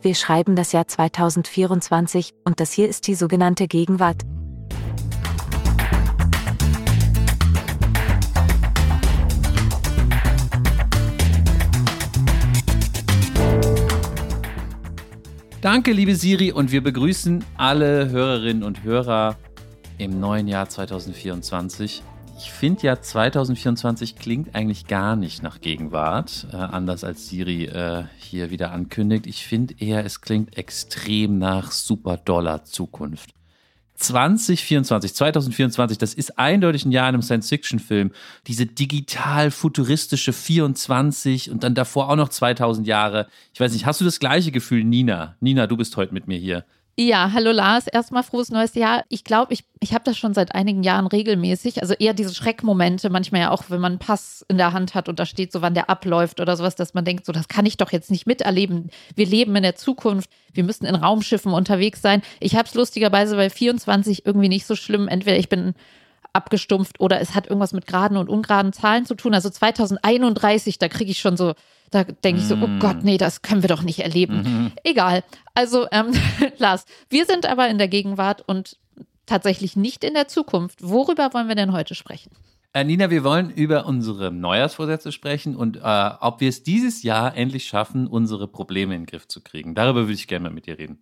Wir schreiben das Jahr 2024 und das hier ist die sogenannte Gegenwart. Danke, liebe Siri, und wir begrüßen alle Hörerinnen und Hörer im neuen Jahr 2024. Ich finde ja, 2024 klingt eigentlich gar nicht nach Gegenwart, äh, anders als Siri äh, hier wieder ankündigt. Ich finde eher, es klingt extrem nach super doller Zukunft. 2024, 2024, das ist eindeutig ein Jahr in einem Science-Fiction-Film. Diese digital-futuristische 24 und dann davor auch noch 2000 Jahre. Ich weiß nicht, hast du das gleiche Gefühl, Nina? Nina, du bist heute mit mir hier. Ja, hallo Lars, erstmal frohes neues Jahr. Ich glaube, ich, ich habe das schon seit einigen Jahren regelmäßig. Also eher diese Schreckmomente, manchmal ja auch, wenn man einen Pass in der Hand hat und da steht so, wann der abläuft oder sowas, dass man denkt, so, das kann ich doch jetzt nicht miterleben. Wir leben in der Zukunft, wir müssen in Raumschiffen unterwegs sein. Ich habe es lustigerweise bei 24 irgendwie nicht so schlimm. Entweder ich bin abgestumpft oder es hat irgendwas mit geraden und ungeraden Zahlen zu tun. Also 2031, da kriege ich schon so da denke ich so, oh mm. Gott, nee, das können wir doch nicht erleben. Mhm. Egal. Also, ähm, Lars, wir sind aber in der Gegenwart und tatsächlich nicht in der Zukunft. Worüber wollen wir denn heute sprechen? Äh, Nina, wir wollen über unsere Neujahrsvorsätze sprechen und äh, ob wir es dieses Jahr endlich schaffen, unsere Probleme in den Griff zu kriegen. Darüber würde ich gerne mal mit dir reden.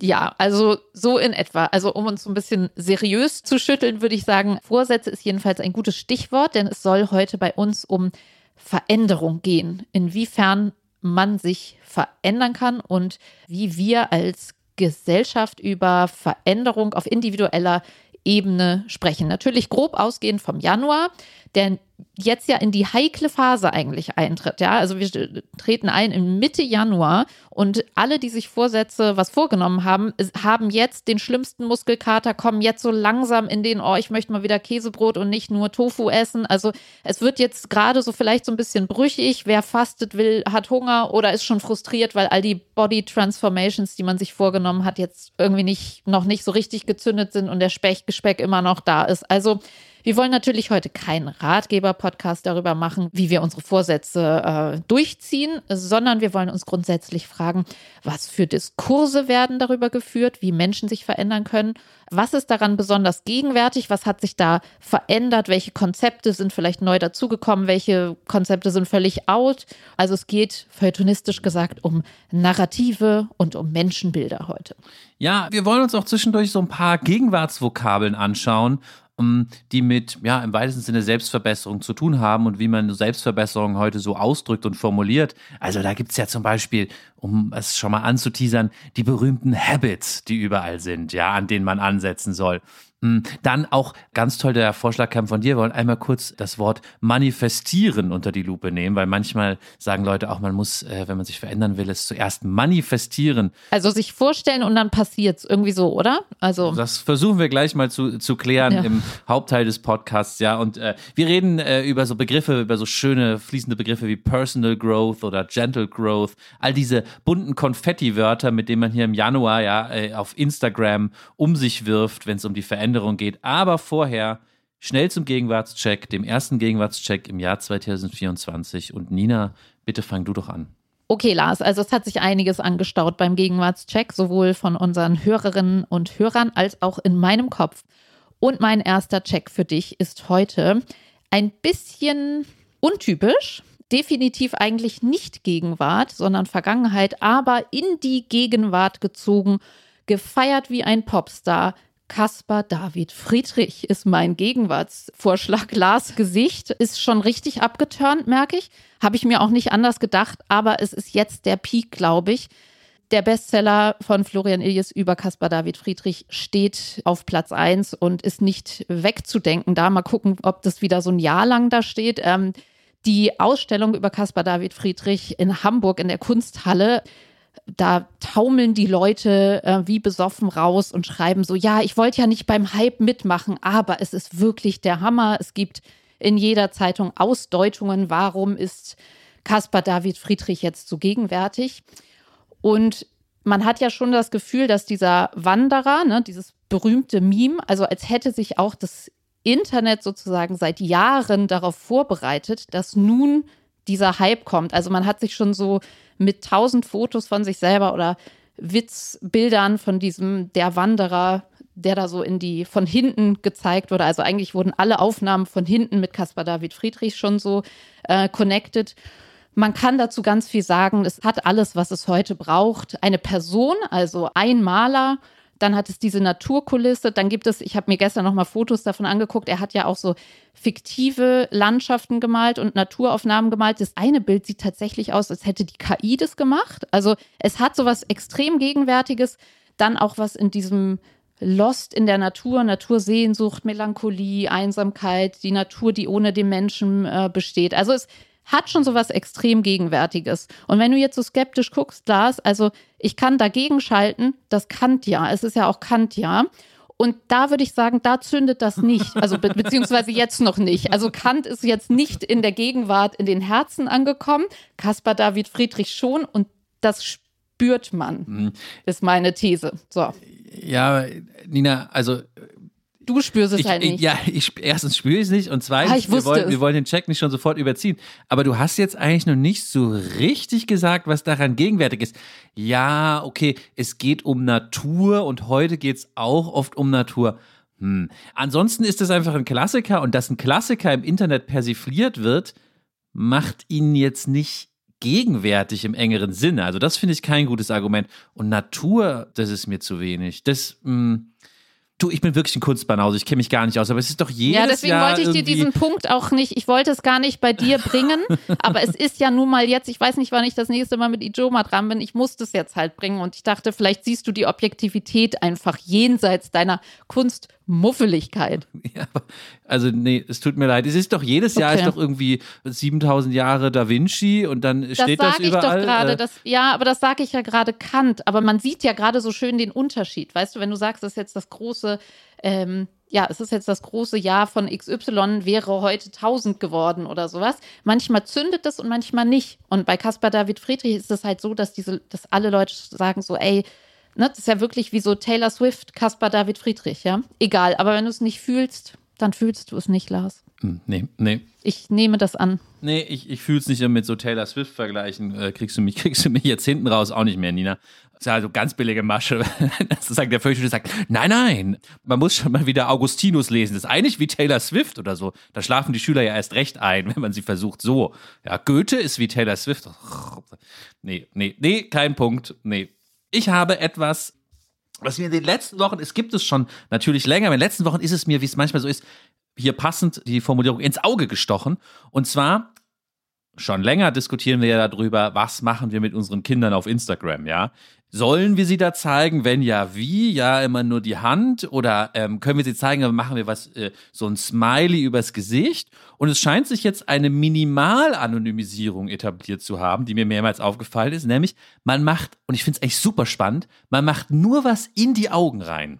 Ja, also so in etwa. Also um uns so ein bisschen seriös zu schütteln, würde ich sagen, Vorsätze ist jedenfalls ein gutes Stichwort, denn es soll heute bei uns um Veränderung gehen, inwiefern man sich verändern kann und wie wir als Gesellschaft über Veränderung auf individueller Ebene sprechen. Natürlich grob ausgehend vom Januar, der jetzt ja in die heikle Phase eigentlich eintritt. Ja, also wir treten ein in Mitte Januar und alle, die sich Vorsätze was vorgenommen haben, haben jetzt den schlimmsten Muskelkater, kommen jetzt so langsam in den, oh, ich möchte mal wieder Käsebrot und nicht nur Tofu essen. Also es wird jetzt gerade so vielleicht so ein bisschen brüchig. Wer fastet will, hat Hunger oder ist schon frustriert, weil all die Body Transformations, die man sich vorgenommen hat, jetzt irgendwie nicht, noch nicht so richtig gezündet sind und der Speck immer noch da ist. Also wir wollen natürlich heute keinen Ratgeber-Podcast darüber machen, wie wir unsere Vorsätze äh, durchziehen, sondern wir wollen uns grundsätzlich fragen, was für Diskurse werden darüber geführt, wie Menschen sich verändern können, was ist daran besonders gegenwärtig, was hat sich da verändert, welche Konzepte sind vielleicht neu dazugekommen, welche Konzepte sind völlig out. Also es geht feuilletonistisch gesagt um Narrative und um Menschenbilder heute. Ja, wir wollen uns auch zwischendurch so ein paar Gegenwartsvokabeln anschauen die mit, ja, im weitesten Sinne Selbstverbesserung zu tun haben und wie man Selbstverbesserung heute so ausdrückt und formuliert. Also da gibt es ja zum Beispiel, um es schon mal anzuteasern, die berühmten Habits, die überall sind, ja, an denen man ansetzen soll. Hm, dann auch ganz toll der Vorschlag kam von dir, wir wollen einmal kurz das Wort manifestieren unter die Lupe nehmen, weil manchmal sagen Leute auch, man muss, äh, wenn man sich verändern will, es zuerst manifestieren. Also sich vorstellen und dann passiert es irgendwie so, oder? Also das versuchen wir gleich mal zu, zu klären ja. im Hauptteil des Podcasts, ja. Und äh, wir reden äh, über so Begriffe, über so schöne fließende Begriffe wie Personal Growth oder Gentle Growth, all diese bunten Konfetti-Wörter, mit denen man hier im Januar ja äh, auf Instagram um sich wirft, wenn es um die Veränderung Veränderung geht. Aber vorher schnell zum Gegenwartscheck, dem ersten Gegenwartscheck im Jahr 2024. Und Nina, bitte fang du doch an. Okay, Lars, also es hat sich einiges angestaut beim Gegenwartscheck, sowohl von unseren Hörerinnen und Hörern als auch in meinem Kopf. Und mein erster Check für dich ist heute ein bisschen untypisch, definitiv eigentlich nicht Gegenwart, sondern Vergangenheit, aber in die Gegenwart gezogen, gefeiert wie ein Popstar, Caspar David Friedrich ist mein Gegenwartsvorschlag. Lars Gesicht ist schon richtig abgeturnt, merke ich. Habe ich mir auch nicht anders gedacht, aber es ist jetzt der Peak, glaube ich. Der Bestseller von Florian Iljes über Caspar David Friedrich steht auf Platz 1 und ist nicht wegzudenken. Da mal gucken, ob das wieder so ein Jahr lang da steht. Ähm, die Ausstellung über Caspar David Friedrich in Hamburg in der Kunsthalle da taumeln die Leute äh, wie besoffen raus und schreiben so, ja, ich wollte ja nicht beim Hype mitmachen, aber es ist wirklich der Hammer. Es gibt in jeder Zeitung Ausdeutungen, warum ist Caspar David Friedrich jetzt so gegenwärtig. Und man hat ja schon das Gefühl, dass dieser Wanderer, ne, dieses berühmte Meme, also als hätte sich auch das Internet sozusagen seit Jahren darauf vorbereitet, dass nun dieser Hype kommt. Also man hat sich schon so mit tausend Fotos von sich selber oder Witzbildern von diesem der Wanderer, der da so in die von hinten gezeigt wurde. Also eigentlich wurden alle Aufnahmen von hinten mit Caspar David Friedrich schon so äh, connected. Man kann dazu ganz viel sagen. Es hat alles, was es heute braucht. Eine Person, also ein Maler, dann hat es diese Naturkulisse, dann gibt es, ich habe mir gestern noch mal Fotos davon angeguckt, er hat ja auch so fiktive Landschaften gemalt und Naturaufnahmen gemalt. Das eine Bild sieht tatsächlich aus, als hätte die KI das gemacht. Also es hat so was extrem Gegenwärtiges, dann auch was in diesem Lost in der Natur, Natursehnsucht, Melancholie, Einsamkeit, die Natur, die ohne den Menschen äh, besteht. Also es hat schon so was extrem Gegenwärtiges. Und wenn du jetzt so skeptisch guckst, Lars, also ich kann dagegen schalten, das Kant ja. Es ist ja auch Kant ja. Und da würde ich sagen, da zündet das nicht. Also be beziehungsweise jetzt noch nicht. Also Kant ist jetzt nicht in der Gegenwart in den Herzen angekommen. Caspar David Friedrich schon. Und das spürt man, mhm. ist meine These. So. Ja, Nina, also Du spürst es ich, halt nicht. Ja, ich, erstens spüre ich es nicht und zweitens, ah, wir, wollen, wir wollen den Check nicht schon sofort überziehen. Aber du hast jetzt eigentlich noch nicht so richtig gesagt, was daran gegenwärtig ist. Ja, okay, es geht um Natur und heute geht es auch oft um Natur. Hm. Ansonsten ist es einfach ein Klassiker und dass ein Klassiker im Internet persifliert wird, macht ihn jetzt nicht gegenwärtig im engeren Sinne. Also das finde ich kein gutes Argument. Und Natur, das ist mir zu wenig. Das, mh, hm, Du, ich bin wirklich ein Kunstbanause, ich kenne mich gar nicht aus, aber es ist doch jedes Jahr. Ja, deswegen Jahr wollte ich dir diesen Punkt auch nicht, ich wollte es gar nicht bei dir bringen, aber es ist ja nun mal jetzt, ich weiß nicht, wann ich das nächste Mal mit Ijoma dran bin, ich muss das jetzt halt bringen und ich dachte, vielleicht siehst du die Objektivität einfach jenseits deiner Kunst Muffeligkeit. Ja, also nee, es tut mir leid. Es ist doch jedes Jahr ist doch irgendwie 7000 Jahre Da Vinci und dann das steht das überall. Ich doch grade, äh, ja, aber das sage ich ja gerade Kant. Aber man sieht ja gerade so schön den Unterschied. Weißt du, wenn du sagst, das ist jetzt das große, ähm, ja, es ist jetzt das große Jahr von XY, wäre heute 1000 geworden oder sowas. Manchmal zündet es und manchmal nicht. Und bei Caspar David Friedrich ist es halt so, dass diese, dass alle Leute sagen so, ey, Ne, das ist ja wirklich wie so Taylor Swift, Caspar David Friedrich, ja. Egal, aber wenn du es nicht fühlst, dann fühlst du es nicht, Lars. Hm, nee, nee. Ich nehme das an. Nee, ich, ich fühle es nicht mit so Taylor Swift vergleichen. Äh, kriegst, du mich, kriegst du mich jetzt hinten raus auch nicht mehr, Nina. Das ist ja also ganz billige Masche. das sagt der Fürchte sagt, nein, nein, man muss schon mal wieder Augustinus lesen. Das ist eigentlich wie Taylor Swift oder so. Da schlafen die Schüler ja erst recht ein, wenn man sie versucht so. Ja, Goethe ist wie Taylor Swift. Nee, nee, nee, kein Punkt. Nee, ich habe etwas, was mir in den letzten Wochen, es gibt es schon natürlich länger, aber in den letzten Wochen ist es mir, wie es manchmal so ist, hier passend die Formulierung ins Auge gestochen. Und zwar schon länger diskutieren wir ja darüber, was machen wir mit unseren Kindern auf Instagram, ja? Sollen wir sie da zeigen? Wenn ja, wie? Ja, immer nur die Hand? Oder ähm, können wir sie zeigen, aber machen wir was, äh, so ein Smiley übers Gesicht? Und es scheint sich jetzt eine Minimal-Anonymisierung etabliert zu haben, die mir mehrmals aufgefallen ist, nämlich man macht, und ich finde es echt super spannend, man macht nur was in die Augen rein.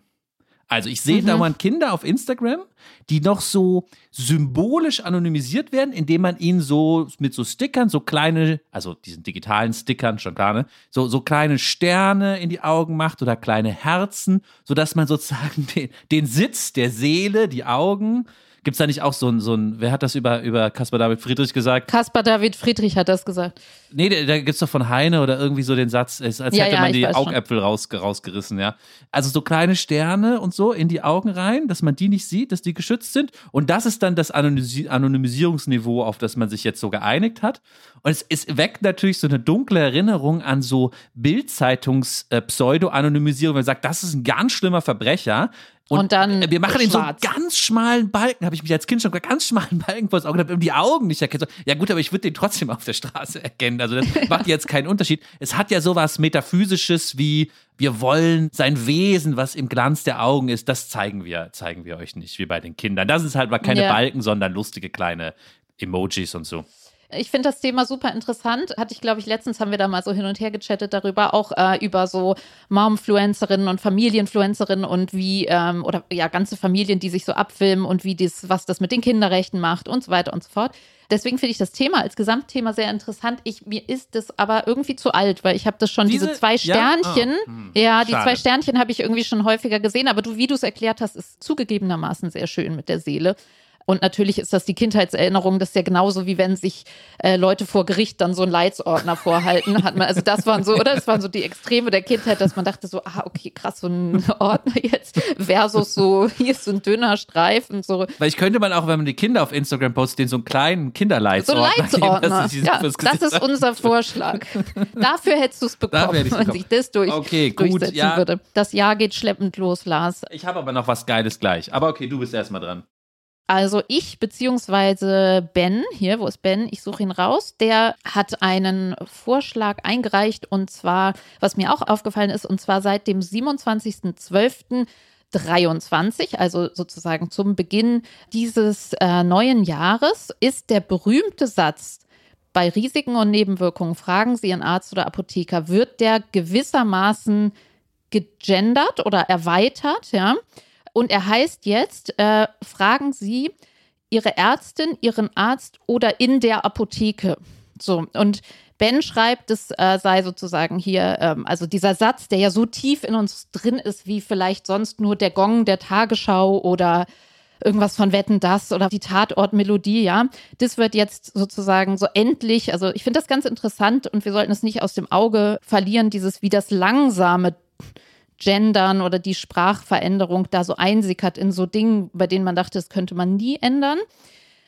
Also ich sehe mhm. dauernd Kinder auf Instagram, die noch so symbolisch anonymisiert werden, indem man ihnen so mit so Stickern, so kleine, also diesen digitalen Stickern schon gar ne, so, so kleine Sterne in die Augen macht oder kleine Herzen, sodass man sozusagen den, den Sitz der Seele, die Augen, Gibt es da nicht auch so ein, so ein, wer hat das über, über Caspar David Friedrich gesagt? Caspar David Friedrich hat das gesagt. Nee, da, da gibt es doch von Heine oder irgendwie so den Satz, als hätte ja, man die Augäpfel raus, rausgerissen, ja. Also so kleine Sterne und so in die Augen rein, dass man die nicht sieht, dass die geschützt sind. Und das ist dann das Anonymis Anonymisierungsniveau, auf das man sich jetzt so geeinigt hat. Und es, es weckt natürlich so eine dunkle Erinnerung an so Bildzeitungs-Pseudo-Anonymisierung, äh, wenn man sagt, das ist ein ganz schlimmer Verbrecher. Und, und dann. Wir machen in so einen ganz schmalen Balken, habe ich mich als Kind schon ganz schmalen Balken vor das Auge, damit die Augen nicht erkennt. Ja, gut, aber ich würde den trotzdem auf der Straße erkennen. Also, das macht jetzt keinen Unterschied. Es hat ja sowas Metaphysisches wie, wir wollen sein Wesen, was im Glanz der Augen ist, das zeigen wir, zeigen wir euch nicht, wie bei den Kindern. Das ist halt mal keine ja. Balken, sondern lustige kleine Emojis und so. Ich finde das Thema super interessant. Hatte ich, glaube ich, letztens haben wir da mal so hin und her gechattet darüber, auch äh, über so Momfluencerinnen und Familienfluencerinnen und wie, ähm, oder ja, ganze Familien, die sich so abfilmen und wie dies, was das mit den Kinderrechten macht und so weiter und so fort. Deswegen finde ich das Thema als Gesamtthema sehr interessant. Ich, mir ist das aber irgendwie zu alt, weil ich habe das schon, diese, diese zwei Sternchen, ja, oh, hm, ja die schade. zwei Sternchen habe ich irgendwie schon häufiger gesehen, aber du, wie du es erklärt hast, ist zugegebenermaßen sehr schön mit der Seele. Und natürlich ist das die Kindheitserinnerung, das ist ja genauso wie wenn sich äh, Leute vor Gericht dann so einen Leitsordner vorhalten. Hat man, also das waren so, oder? Das waren so die Extreme der Kindheit, dass man dachte so, ah, okay, krass, so ein Ordner jetzt versus so, hier ist so ein dünner Streifen. So. Weil ich könnte man auch, wenn man die Kinder auf Instagram postet, den so einen kleinen Kinderleitsordner. So Leitsordner. Geben, ja, das ist unser Vorschlag. Dafür hättest du es bekommen, wenn sich das durch, okay, gut, durchsetzen ja. würde. Das Jahr geht schleppend los, Lars. Ich habe aber noch was Geiles gleich. Aber okay, du bist erstmal dran. Also ich beziehungsweise Ben, hier, wo ist Ben? Ich suche ihn raus. Der hat einen Vorschlag eingereicht und zwar, was mir auch aufgefallen ist, und zwar seit dem 27.12.23, also sozusagen zum Beginn dieses äh, neuen Jahres, ist der berühmte Satz, bei Risiken und Nebenwirkungen fragen Sie Ihren Arzt oder Apotheker, wird der gewissermaßen gegendert oder erweitert, ja? Und er heißt jetzt, äh, fragen Sie Ihre Ärztin, Ihren Arzt oder in der Apotheke. So, und Ben schreibt, es äh, sei sozusagen hier, ähm, also dieser Satz, der ja so tief in uns drin ist, wie vielleicht sonst nur der Gong der Tagesschau oder irgendwas von Wetten das oder die Tatortmelodie, ja. Das wird jetzt sozusagen so endlich, also ich finde das ganz interessant und wir sollten es nicht aus dem Auge verlieren, dieses wie das langsame Gendern oder die Sprachveränderung da so einsickert in so Dingen, bei denen man dachte, das könnte man nie ändern.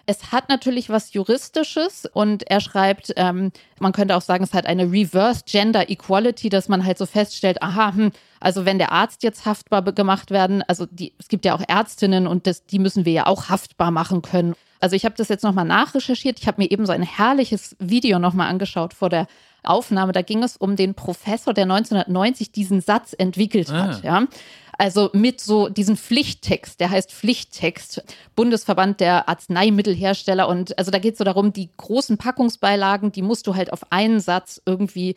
Es hat natürlich was Juristisches und er schreibt, ähm, man könnte auch sagen, es hat eine Reverse Gender Equality, dass man halt so feststellt, aha, hm, also wenn der Arzt jetzt haftbar gemacht werden, also die, es gibt ja auch Ärztinnen und das, die müssen wir ja auch haftbar machen können. Also ich habe das jetzt nochmal nachrecherchiert. Ich habe mir eben so ein herrliches Video nochmal angeschaut vor der Aufnahme. Da ging es um den Professor, der 1990 diesen Satz entwickelt hat. Ah. Ja. Also mit so diesen Pflichttext, der heißt Pflichttext, Bundesverband der Arzneimittelhersteller. Und also da geht es so darum, die großen Packungsbeilagen, die musst du halt auf einen Satz irgendwie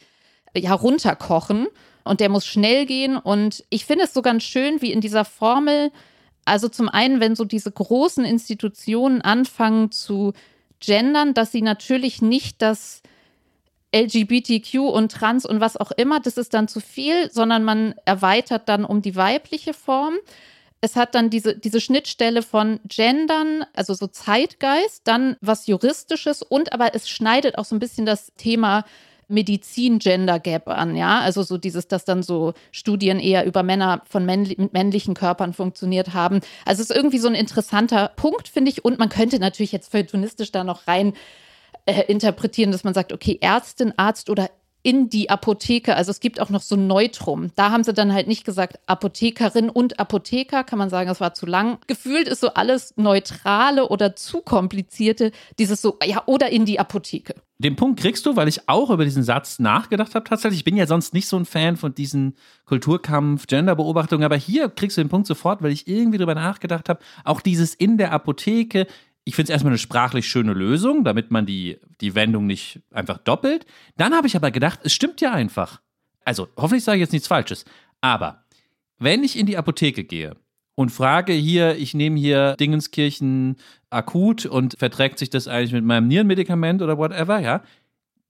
ja, runterkochen. Und der muss schnell gehen. Und ich finde es so ganz schön, wie in dieser Formel, also zum einen, wenn so diese großen Institutionen anfangen zu gendern, dass sie natürlich nicht das LGBTQ und Trans und was auch immer, das ist dann zu viel, sondern man erweitert dann um die weibliche Form. Es hat dann diese, diese Schnittstelle von Gendern, also so Zeitgeist, dann was Juristisches und aber es schneidet auch so ein bisschen das Thema Medizin-Gender Gap an, ja. Also so dieses, dass dann so Studien eher über Männer von männli mit männlichen Körpern funktioniert haben. Also es ist irgendwie so ein interessanter Punkt, finde ich. Und man könnte natürlich jetzt feuilletonistisch da noch rein äh, interpretieren, dass man sagt, okay, Ärztin, Arzt oder in die Apotheke. Also es gibt auch noch so ein Neutrum. Da haben sie dann halt nicht gesagt Apothekerin und Apotheker, kann man sagen, das war zu lang. Gefühlt ist so alles Neutrale oder zu komplizierte, dieses so, ja, oder in die Apotheke. Den Punkt kriegst du, weil ich auch über diesen Satz nachgedacht habe tatsächlich. Ich bin ja sonst nicht so ein Fan von diesen Kulturkampf, Genderbeobachtungen, aber hier kriegst du den Punkt sofort, weil ich irgendwie drüber nachgedacht habe. Auch dieses in der Apotheke, ich finde es erstmal eine sprachlich schöne Lösung, damit man die, die Wendung nicht einfach doppelt. Dann habe ich aber gedacht, es stimmt ja einfach. Also, hoffentlich sage ich jetzt nichts Falsches. Aber wenn ich in die Apotheke gehe und frage hier, ich nehme hier Dingenskirchen akut und verträgt sich das eigentlich mit meinem Nierenmedikament oder whatever, ja,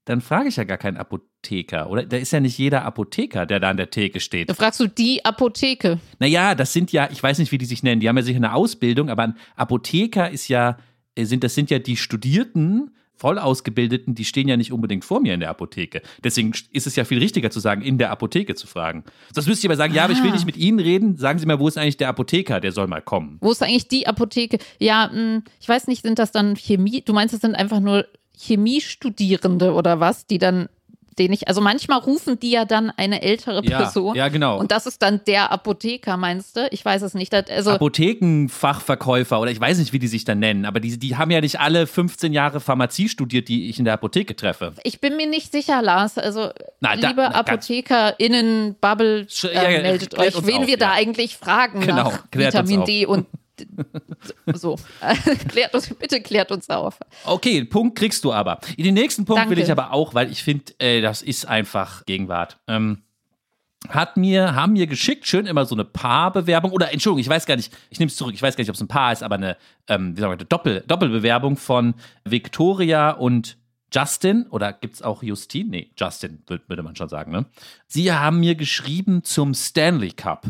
dann frage ich ja gar keinen Apotheker. Oder da ist ja nicht jeder Apotheker, der da an der Theke steht. Da fragst du die Apotheke. Naja, das sind ja, ich weiß nicht, wie die sich nennen, die haben ja sicher eine Ausbildung, aber ein Apotheker ist ja sind, das sind ja die Studierten, Vollausgebildeten, die stehen ja nicht unbedingt vor mir in der Apotheke. Deswegen ist es ja viel richtiger zu sagen, in der Apotheke zu fragen. Das müsste ich aber sagen, ah. ja, aber ich will ah. nicht mit Ihnen reden. Sagen Sie mal, wo ist eigentlich der Apotheker? Der soll mal kommen. Wo ist eigentlich die Apotheke? Ja, hm, ich weiß nicht, sind das dann Chemie? Du meinst, das sind einfach nur Chemiestudierende oder was, die dann den ich, also manchmal rufen die ja dann eine ältere Person. Ja, ja, genau. Und das ist dann der Apotheker, meinst du? Ich weiß es nicht. Also Apothekenfachverkäufer oder ich weiß nicht, wie die sich dann nennen, aber die, die haben ja nicht alle 15 Jahre Pharmazie studiert, die ich in der Apotheke treffe. Ich bin mir nicht sicher, Lars. Also, na, da, liebe ApothekerInnen, Bubble, äh, ja, meldet euch, wen auf, wir da eigentlich fragen genau, nach Vitamin D und so. klärt uns, bitte klärt uns auf. Okay, Punkt kriegst du aber. In den nächsten Punkt Danke. will ich aber auch, weil ich finde, äh, das ist einfach Gegenwart. Ähm, hat mir, haben mir geschickt, schön immer so eine Paarbewerbung, oder Entschuldigung, ich weiß gar nicht, ich nehme es zurück, ich weiß gar nicht, ob es ein Paar ist, aber eine, ähm, wie sagen wir, Doppel, Doppelbewerbung von Victoria und Justin, oder gibt es auch Justin? Nee, Justin, würde man schon sagen, ne? Sie haben mir geschrieben zum Stanley Cup.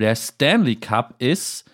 Der Stanley Cup ist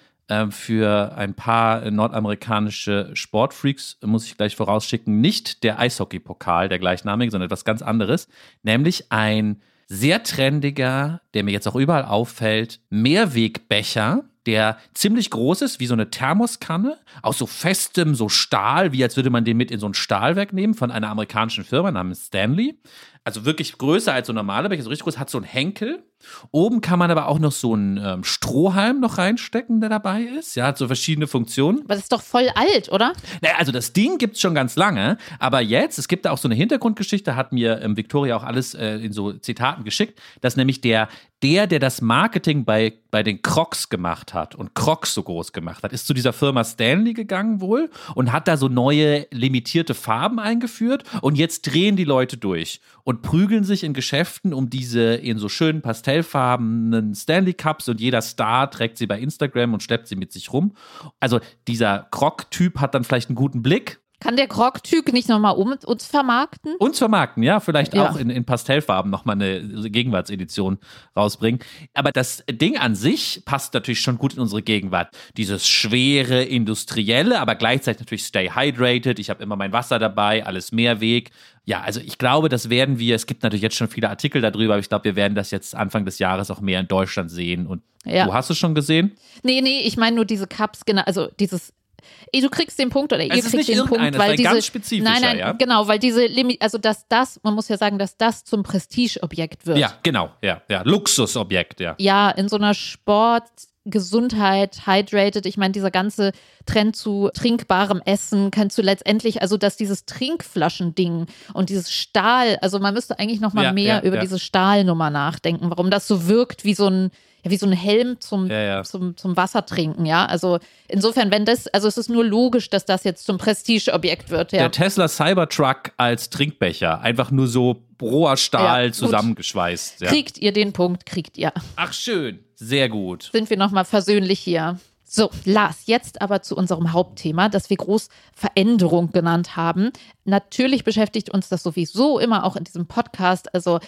für ein paar nordamerikanische Sportfreaks, muss ich gleich vorausschicken, nicht der Eishockey-Pokal, der gleichnamige, sondern etwas ganz anderes, nämlich ein sehr trendiger, der mir jetzt auch überall auffällt, Mehrwegbecher, der ziemlich groß ist, wie so eine Thermoskanne, aus so festem, so Stahl, wie als würde man den mit in so ein Stahlwerk nehmen von einer amerikanischen Firma namens Stanley. Also wirklich größer als so normale Becher, so richtig groß, hat so einen Henkel. Oben kann man aber auch noch so einen ähm, Strohhalm noch reinstecken, der dabei ist. Ja, hat so verschiedene Funktionen. Aber das ist doch voll alt, oder? Naja, also das Ding gibt es schon ganz lange, aber jetzt, es gibt da auch so eine Hintergrundgeschichte, hat mir ähm, Victoria auch alles äh, in so Zitaten geschickt, dass nämlich der, der, der das Marketing bei, bei den Crocs gemacht hat und Crocs so groß gemacht hat, ist zu dieser Firma Stanley gegangen wohl und hat da so neue limitierte Farben eingeführt und jetzt drehen die Leute durch und prügeln sich in Geschäften um diese in so schönen pastellfarbenen Stanley Cups und jeder Star trägt sie bei Instagram und schleppt sie mit sich rum. Also dieser Croc-Typ hat dann vielleicht einen guten Blick kann der Krog-Typ nicht nochmal um, uns vermarkten? Uns vermarkten, ja. Vielleicht ja. auch in, in Pastellfarben nochmal eine Gegenwartsedition rausbringen. Aber das Ding an sich passt natürlich schon gut in unsere Gegenwart. Dieses schwere, industrielle, aber gleichzeitig natürlich stay hydrated. Ich habe immer mein Wasser dabei, alles Mehrweg. Ja, also ich glaube, das werden wir, es gibt natürlich jetzt schon viele Artikel darüber, aber ich glaube, wir werden das jetzt Anfang des Jahres auch mehr in Deutschland sehen. Und ja. du hast es schon gesehen? Nee, nee, ich meine nur diese Cups, genau, also dieses du kriegst den Punkt oder ihr es kriegt den Punkt, weil diese ganz spezifischer, nein, nein, ja? genau, weil diese Limit, also dass das, man muss ja sagen, dass das zum Prestigeobjekt wird. Ja, genau, ja, ja, Luxusobjekt, ja. Ja, in so einer Sport Gesundheit, hydrated. Ich meine, dieser ganze Trend zu trinkbarem Essen kannst du letztendlich, also dass dieses Trinkflaschending und dieses Stahl, also man müsste eigentlich noch mal ja, mehr ja, über diese Stahlnummer nachdenken, warum das so wirkt wie so ein ja, wie so ein Helm zum, ja, ja. zum, zum Wassertrinken, ja. Also insofern, wenn das, also es ist nur logisch, dass das jetzt zum Prestigeobjekt wird, ja. Der Tesla Cybertruck als Trinkbecher, einfach nur so roher Stahl ja, zusammengeschweißt. Ja. Kriegt ihr den Punkt, kriegt ihr. Ach schön, sehr gut. Sind wir nochmal versöhnlich hier. So, Lars, jetzt aber zu unserem Hauptthema, das wir groß Veränderung genannt haben. Natürlich beschäftigt uns das sowieso immer auch in diesem Podcast. Also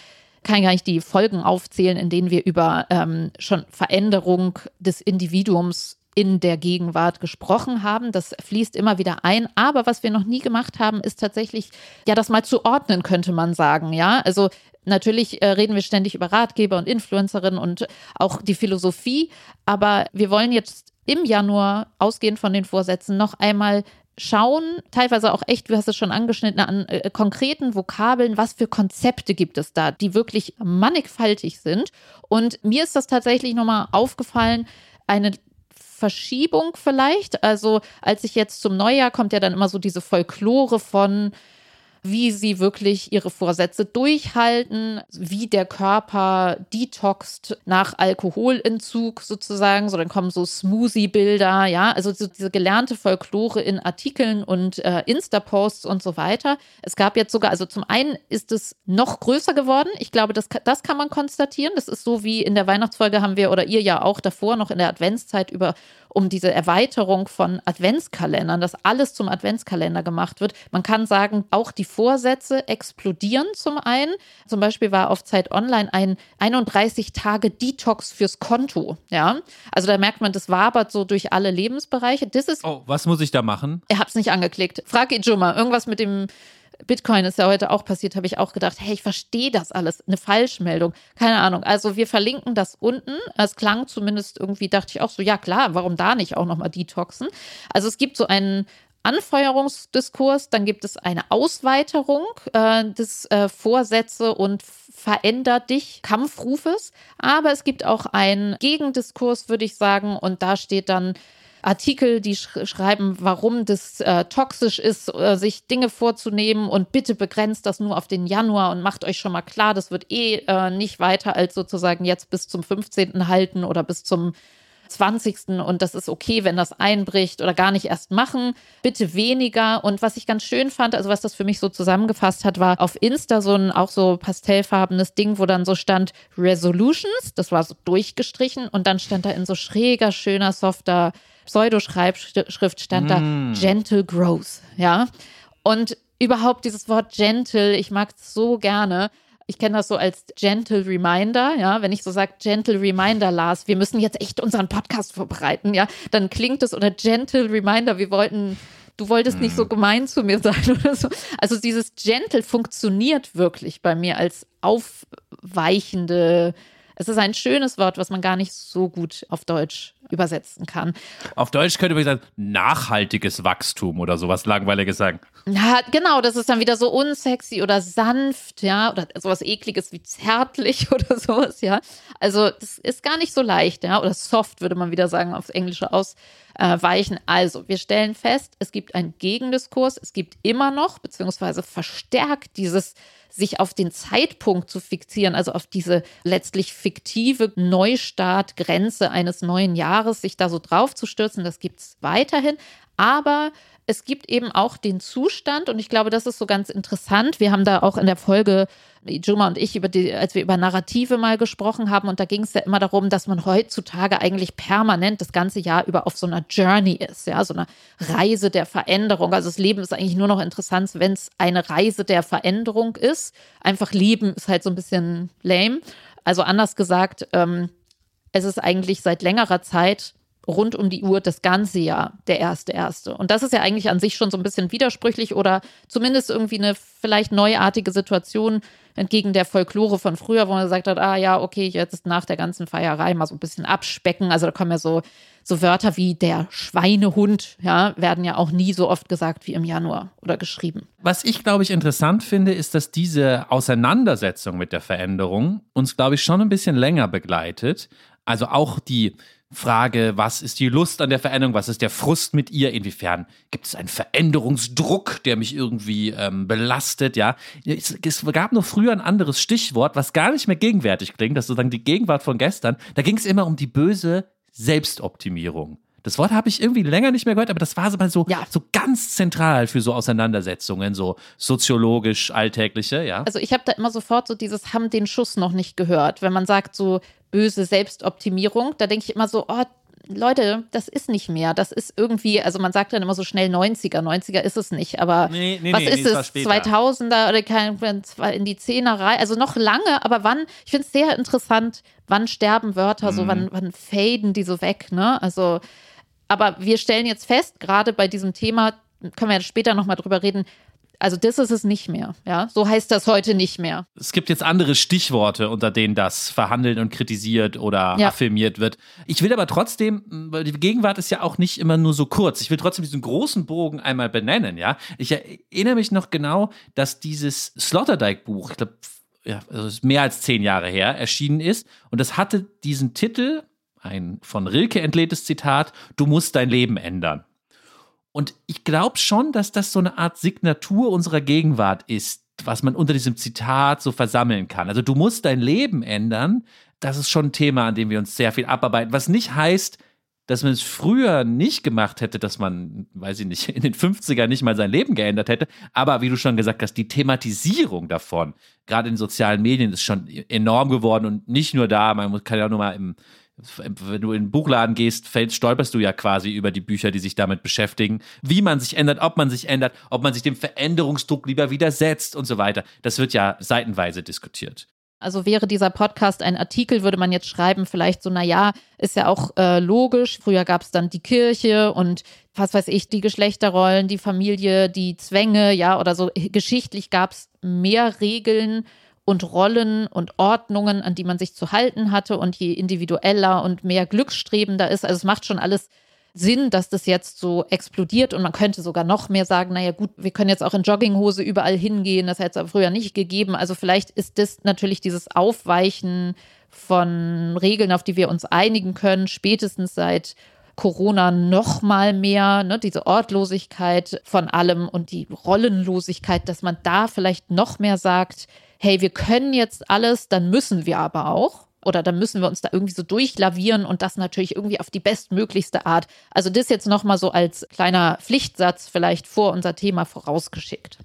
kann gar nicht die Folgen aufzählen, in denen wir über ähm, schon Veränderung des Individuums in der Gegenwart gesprochen haben. Das fließt immer wieder ein. Aber was wir noch nie gemacht haben, ist tatsächlich, ja, das mal zu ordnen, könnte man sagen. Ja, also Natürlich äh, reden wir ständig über Ratgeber und Influencerinnen und auch die Philosophie, aber wir wollen jetzt im Januar, ausgehend von den Vorsätzen, noch einmal schauen, teilweise auch echt, du hast es schon angeschnitten, an äh, konkreten Vokabeln, was für Konzepte gibt es da, die wirklich mannigfaltig sind. Und mir ist das tatsächlich nochmal aufgefallen, eine Verschiebung vielleicht. Also als ich jetzt zum Neujahr kommt ja dann immer so diese Folklore von wie sie wirklich ihre Vorsätze durchhalten, wie der Körper detoxt nach Alkoholentzug sozusagen. So, dann kommen so Smoothie-Bilder, ja, also so diese gelernte Folklore in Artikeln und äh, Insta-Posts und so weiter. Es gab jetzt sogar, also zum einen ist es noch größer geworden. Ich glaube, das, das kann man konstatieren. Das ist so wie in der Weihnachtsfolge haben wir oder ihr ja auch davor noch in der Adventszeit über um diese Erweiterung von Adventskalendern, dass alles zum Adventskalender gemacht wird. Man kann sagen, auch die Vorsätze explodieren zum einen. Zum Beispiel war auf Zeit Online ein 31 Tage Detox fürs Konto. Ja, also da merkt man, das wabert so durch alle Lebensbereiche. Das ist. Oh, was muss ich da machen? Ich habe es nicht angeklickt. Frag Ijuma, irgendwas mit dem Bitcoin ist ja heute auch passiert, habe ich auch gedacht, hey, ich verstehe das alles. Eine Falschmeldung. Keine Ahnung. Also wir verlinken das unten. Es klang zumindest irgendwie, dachte ich auch so, ja klar, warum da nicht auch nochmal detoxen? Also es gibt so einen Anfeuerungsdiskurs, dann gibt es eine Ausweiterung äh, des äh, Vorsätze und verändert dich Kampfrufes, aber es gibt auch einen Gegendiskurs, würde ich sagen, und da steht dann Artikel, die sch schreiben, warum das äh, toxisch ist, äh, sich Dinge vorzunehmen und bitte begrenzt das nur auf den Januar und macht euch schon mal klar, das wird eh äh, nicht weiter als sozusagen jetzt bis zum 15. halten oder bis zum 20. und das ist okay, wenn das einbricht oder gar nicht erst machen. Bitte weniger. Und was ich ganz schön fand, also was das für mich so zusammengefasst hat, war auf Insta so ein auch so pastellfarbenes Ding, wo dann so stand Resolutions, das war so durchgestrichen und dann stand da in so schräger, schöner, softer Pseudoschreibschrift stand da mm. Gentle Growth, ja. Und überhaupt dieses Wort gentle, ich mag es so gerne. Ich kenne das so als Gentle Reminder, ja. Wenn ich so sage, Gentle Reminder, Lars, wir müssen jetzt echt unseren Podcast vorbereiten, ja, dann klingt es oder Gentle Reminder, wir wollten du wolltest nicht so hm. gemein zu mir sein oder so. Also dieses Gentle funktioniert wirklich bei mir als aufweichende es ist ein schönes Wort, was man gar nicht so gut auf Deutsch übersetzen kann. Auf Deutsch könnte man sagen, nachhaltiges Wachstum oder sowas Langweiliges sagen. Ja, genau, das ist dann wieder so unsexy oder sanft, ja, oder sowas ekliges wie zärtlich oder sowas, ja. Also, das ist gar nicht so leicht, ja, oder soft würde man wieder sagen, aufs Englische ausweichen. Also, wir stellen fest, es gibt einen Gegendiskurs, es gibt immer noch, beziehungsweise verstärkt dieses sich auf den Zeitpunkt zu fixieren, also auf diese letztlich fiktive Neustartgrenze eines neuen Jahres, sich da so drauf zu stürzen, das gibt es weiterhin. Aber es gibt eben auch den Zustand und ich glaube, das ist so ganz interessant. Wir haben da auch in der Folge, Juma und ich, über die, als wir über Narrative mal gesprochen haben, und da ging es ja immer darum, dass man heutzutage eigentlich permanent das ganze Jahr über auf so einer Journey ist, ja, so einer Reise der Veränderung. Also das Leben ist eigentlich nur noch interessant, wenn es eine Reise der Veränderung ist. Einfach Leben ist halt so ein bisschen lame. Also anders gesagt, ähm, es ist eigentlich seit längerer Zeit rund um die Uhr das ganze Jahr der erste erste. Und das ist ja eigentlich an sich schon so ein bisschen widersprüchlich oder zumindest irgendwie eine vielleicht neuartige Situation entgegen der Folklore von früher, wo man gesagt hat, ah ja, okay, jetzt nach der ganzen Feierei mal so ein bisschen abspecken. Also da kommen ja so, so Wörter wie der Schweinehund, ja, werden ja auch nie so oft gesagt wie im Januar oder geschrieben. Was ich, glaube ich, interessant finde, ist, dass diese Auseinandersetzung mit der Veränderung uns, glaube ich, schon ein bisschen länger begleitet. Also auch die Frage, was ist die Lust an der Veränderung, was ist der Frust mit ihr, inwiefern gibt es einen Veränderungsdruck, der mich irgendwie ähm, belastet, ja. Es, es, gab noch früher ein anderes Stichwort, was gar nicht mehr gegenwärtig klingt, das ist sozusagen die Gegenwart von gestern, da ging es immer um die böse Selbstoptimierung. Das Wort habe ich irgendwie länger nicht mehr gehört, aber das war so, so, ja. so ganz zentral für so Auseinandersetzungen, so soziologisch alltägliche, ja. Also ich habe da immer sofort so dieses haben den Schuss noch nicht gehört, wenn man sagt so böse Selbstoptimierung, da denke ich immer so, oh, Leute, das ist nicht mehr. Das ist irgendwie, also man sagt dann immer so schnell 90er. 90er ist es nicht, aber nee, nee, was nee, ist es? 2000er oder kein, in die Zehnerei? Also noch lange, aber wann? Ich finde es sehr interessant, wann sterben Wörter mhm. so, wann, wann faden die so weg, ne? Also aber wir stellen jetzt fest, gerade bei diesem Thema, können wir ja später nochmal drüber reden, also das ist es nicht mehr, ja. So heißt das heute nicht mehr. Es gibt jetzt andere Stichworte, unter denen das verhandelt und kritisiert oder ja. affirmiert wird. Ich will aber trotzdem, weil die Gegenwart ist ja auch nicht immer nur so kurz. Ich will trotzdem diesen großen Bogen einmal benennen, ja. Ich erinnere mich noch genau, dass dieses Sloterdijk-Buch, ich glaube, ja, also mehr als zehn Jahre her, erschienen ist. Und das hatte diesen Titel, ein von Rilke entlehntes Zitat, du musst dein Leben ändern. Und ich glaube schon, dass das so eine Art Signatur unserer Gegenwart ist, was man unter diesem Zitat so versammeln kann. Also du musst dein Leben ändern. Das ist schon ein Thema, an dem wir uns sehr viel abarbeiten. Was nicht heißt, dass man es früher nicht gemacht hätte, dass man, weiß ich nicht, in den 50er nicht mal sein Leben geändert hätte. Aber wie du schon gesagt hast, die Thematisierung davon, gerade in sozialen Medien, ist schon enorm geworden und nicht nur da, man kann ja nur mal im, wenn du in den Buchladen gehst, fällst, stolperst du ja quasi über die Bücher, die sich damit beschäftigen, wie man sich ändert, ob man sich ändert, ob man sich dem Veränderungsdruck lieber widersetzt und so weiter. Das wird ja seitenweise diskutiert. Also wäre dieser Podcast ein Artikel, würde man jetzt schreiben, vielleicht so, naja, ist ja auch äh, logisch. Früher gab es dann die Kirche und was weiß ich, die Geschlechterrollen, die Familie, die Zwänge, ja, oder so. Geschichtlich gab es mehr Regeln und Rollen und Ordnungen, an die man sich zu halten hatte und je individueller und mehr glücksstrebender ist. Also es macht schon alles Sinn, dass das jetzt so explodiert und man könnte sogar noch mehr sagen, naja gut, wir können jetzt auch in Jogginghose überall hingehen, das hätte es aber früher nicht gegeben. Also vielleicht ist das natürlich dieses Aufweichen von Regeln, auf die wir uns einigen können, spätestens seit Corona noch mal mehr, ne, diese Ortlosigkeit von allem und die Rollenlosigkeit, dass man da vielleicht noch mehr sagt, hey, wir können jetzt alles, dann müssen wir aber auch. Oder dann müssen wir uns da irgendwie so durchlavieren und das natürlich irgendwie auf die bestmöglichste Art. Also das jetzt nochmal so als kleiner Pflichtsatz vielleicht vor unser Thema vorausgeschickt.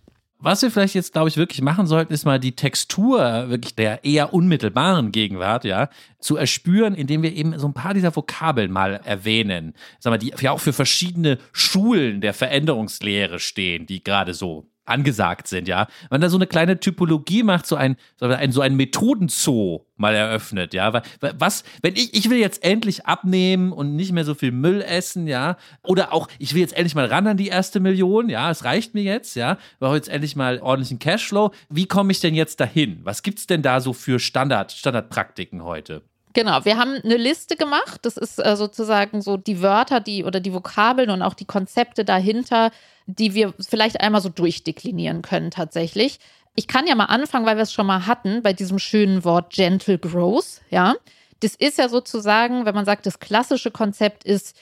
Was wir vielleicht jetzt, glaube ich, wirklich machen sollten, ist mal die Textur wirklich der eher unmittelbaren Gegenwart, ja, zu erspüren, indem wir eben so ein paar dieser Vokabeln mal erwähnen. Sag mal, die ja auch für verschiedene Schulen der Veränderungslehre stehen, die gerade so angesagt sind, ja. Man da so eine kleine Typologie macht, so ein, so ein, so ein Methodenzoo mal eröffnet, ja. Was, wenn ich, ich will jetzt endlich abnehmen und nicht mehr so viel Müll essen, ja. Oder auch, ich will jetzt endlich mal ran an die erste Million, ja. Es reicht mir jetzt, ja. Ich brauche jetzt endlich mal ordentlichen Cashflow. Wie komme ich denn jetzt dahin? Was gibt's denn da so für Standard, Standardpraktiken heute? Genau, wir haben eine Liste gemacht. Das ist äh, sozusagen so die Wörter, die oder die Vokabeln und auch die Konzepte dahinter, die wir vielleicht einmal so durchdeklinieren können tatsächlich. Ich kann ja mal anfangen, weil wir es schon mal hatten, bei diesem schönen Wort Gentle Growth, ja. Das ist ja sozusagen, wenn man sagt, das klassische Konzept ist,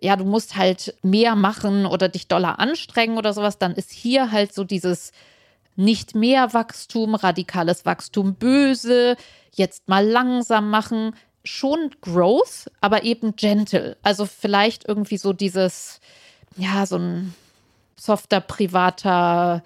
ja, du musst halt mehr machen oder dich doller anstrengen oder sowas, dann ist hier halt so dieses nicht mehr Wachstum, radikales Wachstum böse, jetzt mal langsam machen, schon Growth, aber eben gentle. Also vielleicht irgendwie so dieses, ja, so ein softer, privater,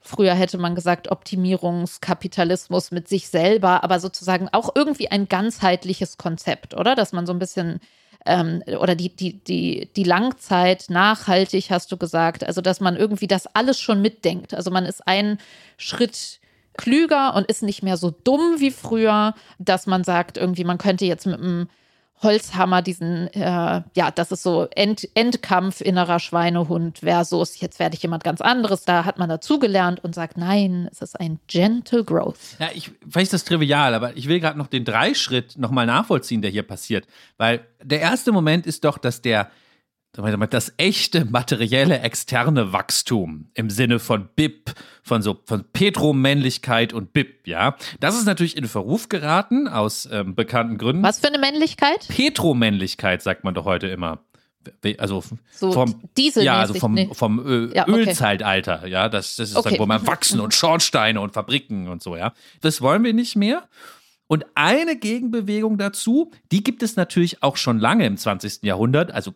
früher hätte man gesagt, Optimierungskapitalismus mit sich selber, aber sozusagen auch irgendwie ein ganzheitliches Konzept, oder? Dass man so ein bisschen ähm, oder die, die, die, die Langzeit nachhaltig, hast du gesagt, also dass man irgendwie das alles schon mitdenkt. Also man ist einen Schritt klüger und ist nicht mehr so dumm wie früher, dass man sagt, irgendwie, man könnte jetzt mit einem Holzhammer diesen, äh, ja, das ist so End, Endkampf innerer Schweinehund versus jetzt werde ich jemand ganz anderes. Da hat man dazugelernt und sagt, nein, es ist ein Gentle Growth. Ja, ich vielleicht ist das trivial, aber ich will gerade noch den Dreischritt nochmal nachvollziehen, der hier passiert. Weil der erste Moment ist doch, dass der das echte materielle externe Wachstum im Sinne von BIP, von so von Petromännlichkeit und BIP, ja, das ist natürlich in Verruf geraten aus ähm, bekannten Gründen. Was für eine Männlichkeit? Petromännlichkeit sagt man doch heute immer. Also so vom Diesel ja, also vom, nee. vom Ö ja, okay. Ölzeitalter, ja, das, das ist okay. Sagen, wo man wachsen und Schornsteine und Fabriken und so, ja. Das wollen wir nicht mehr. Und eine Gegenbewegung dazu, die gibt es natürlich auch schon lange im 20. Jahrhundert, also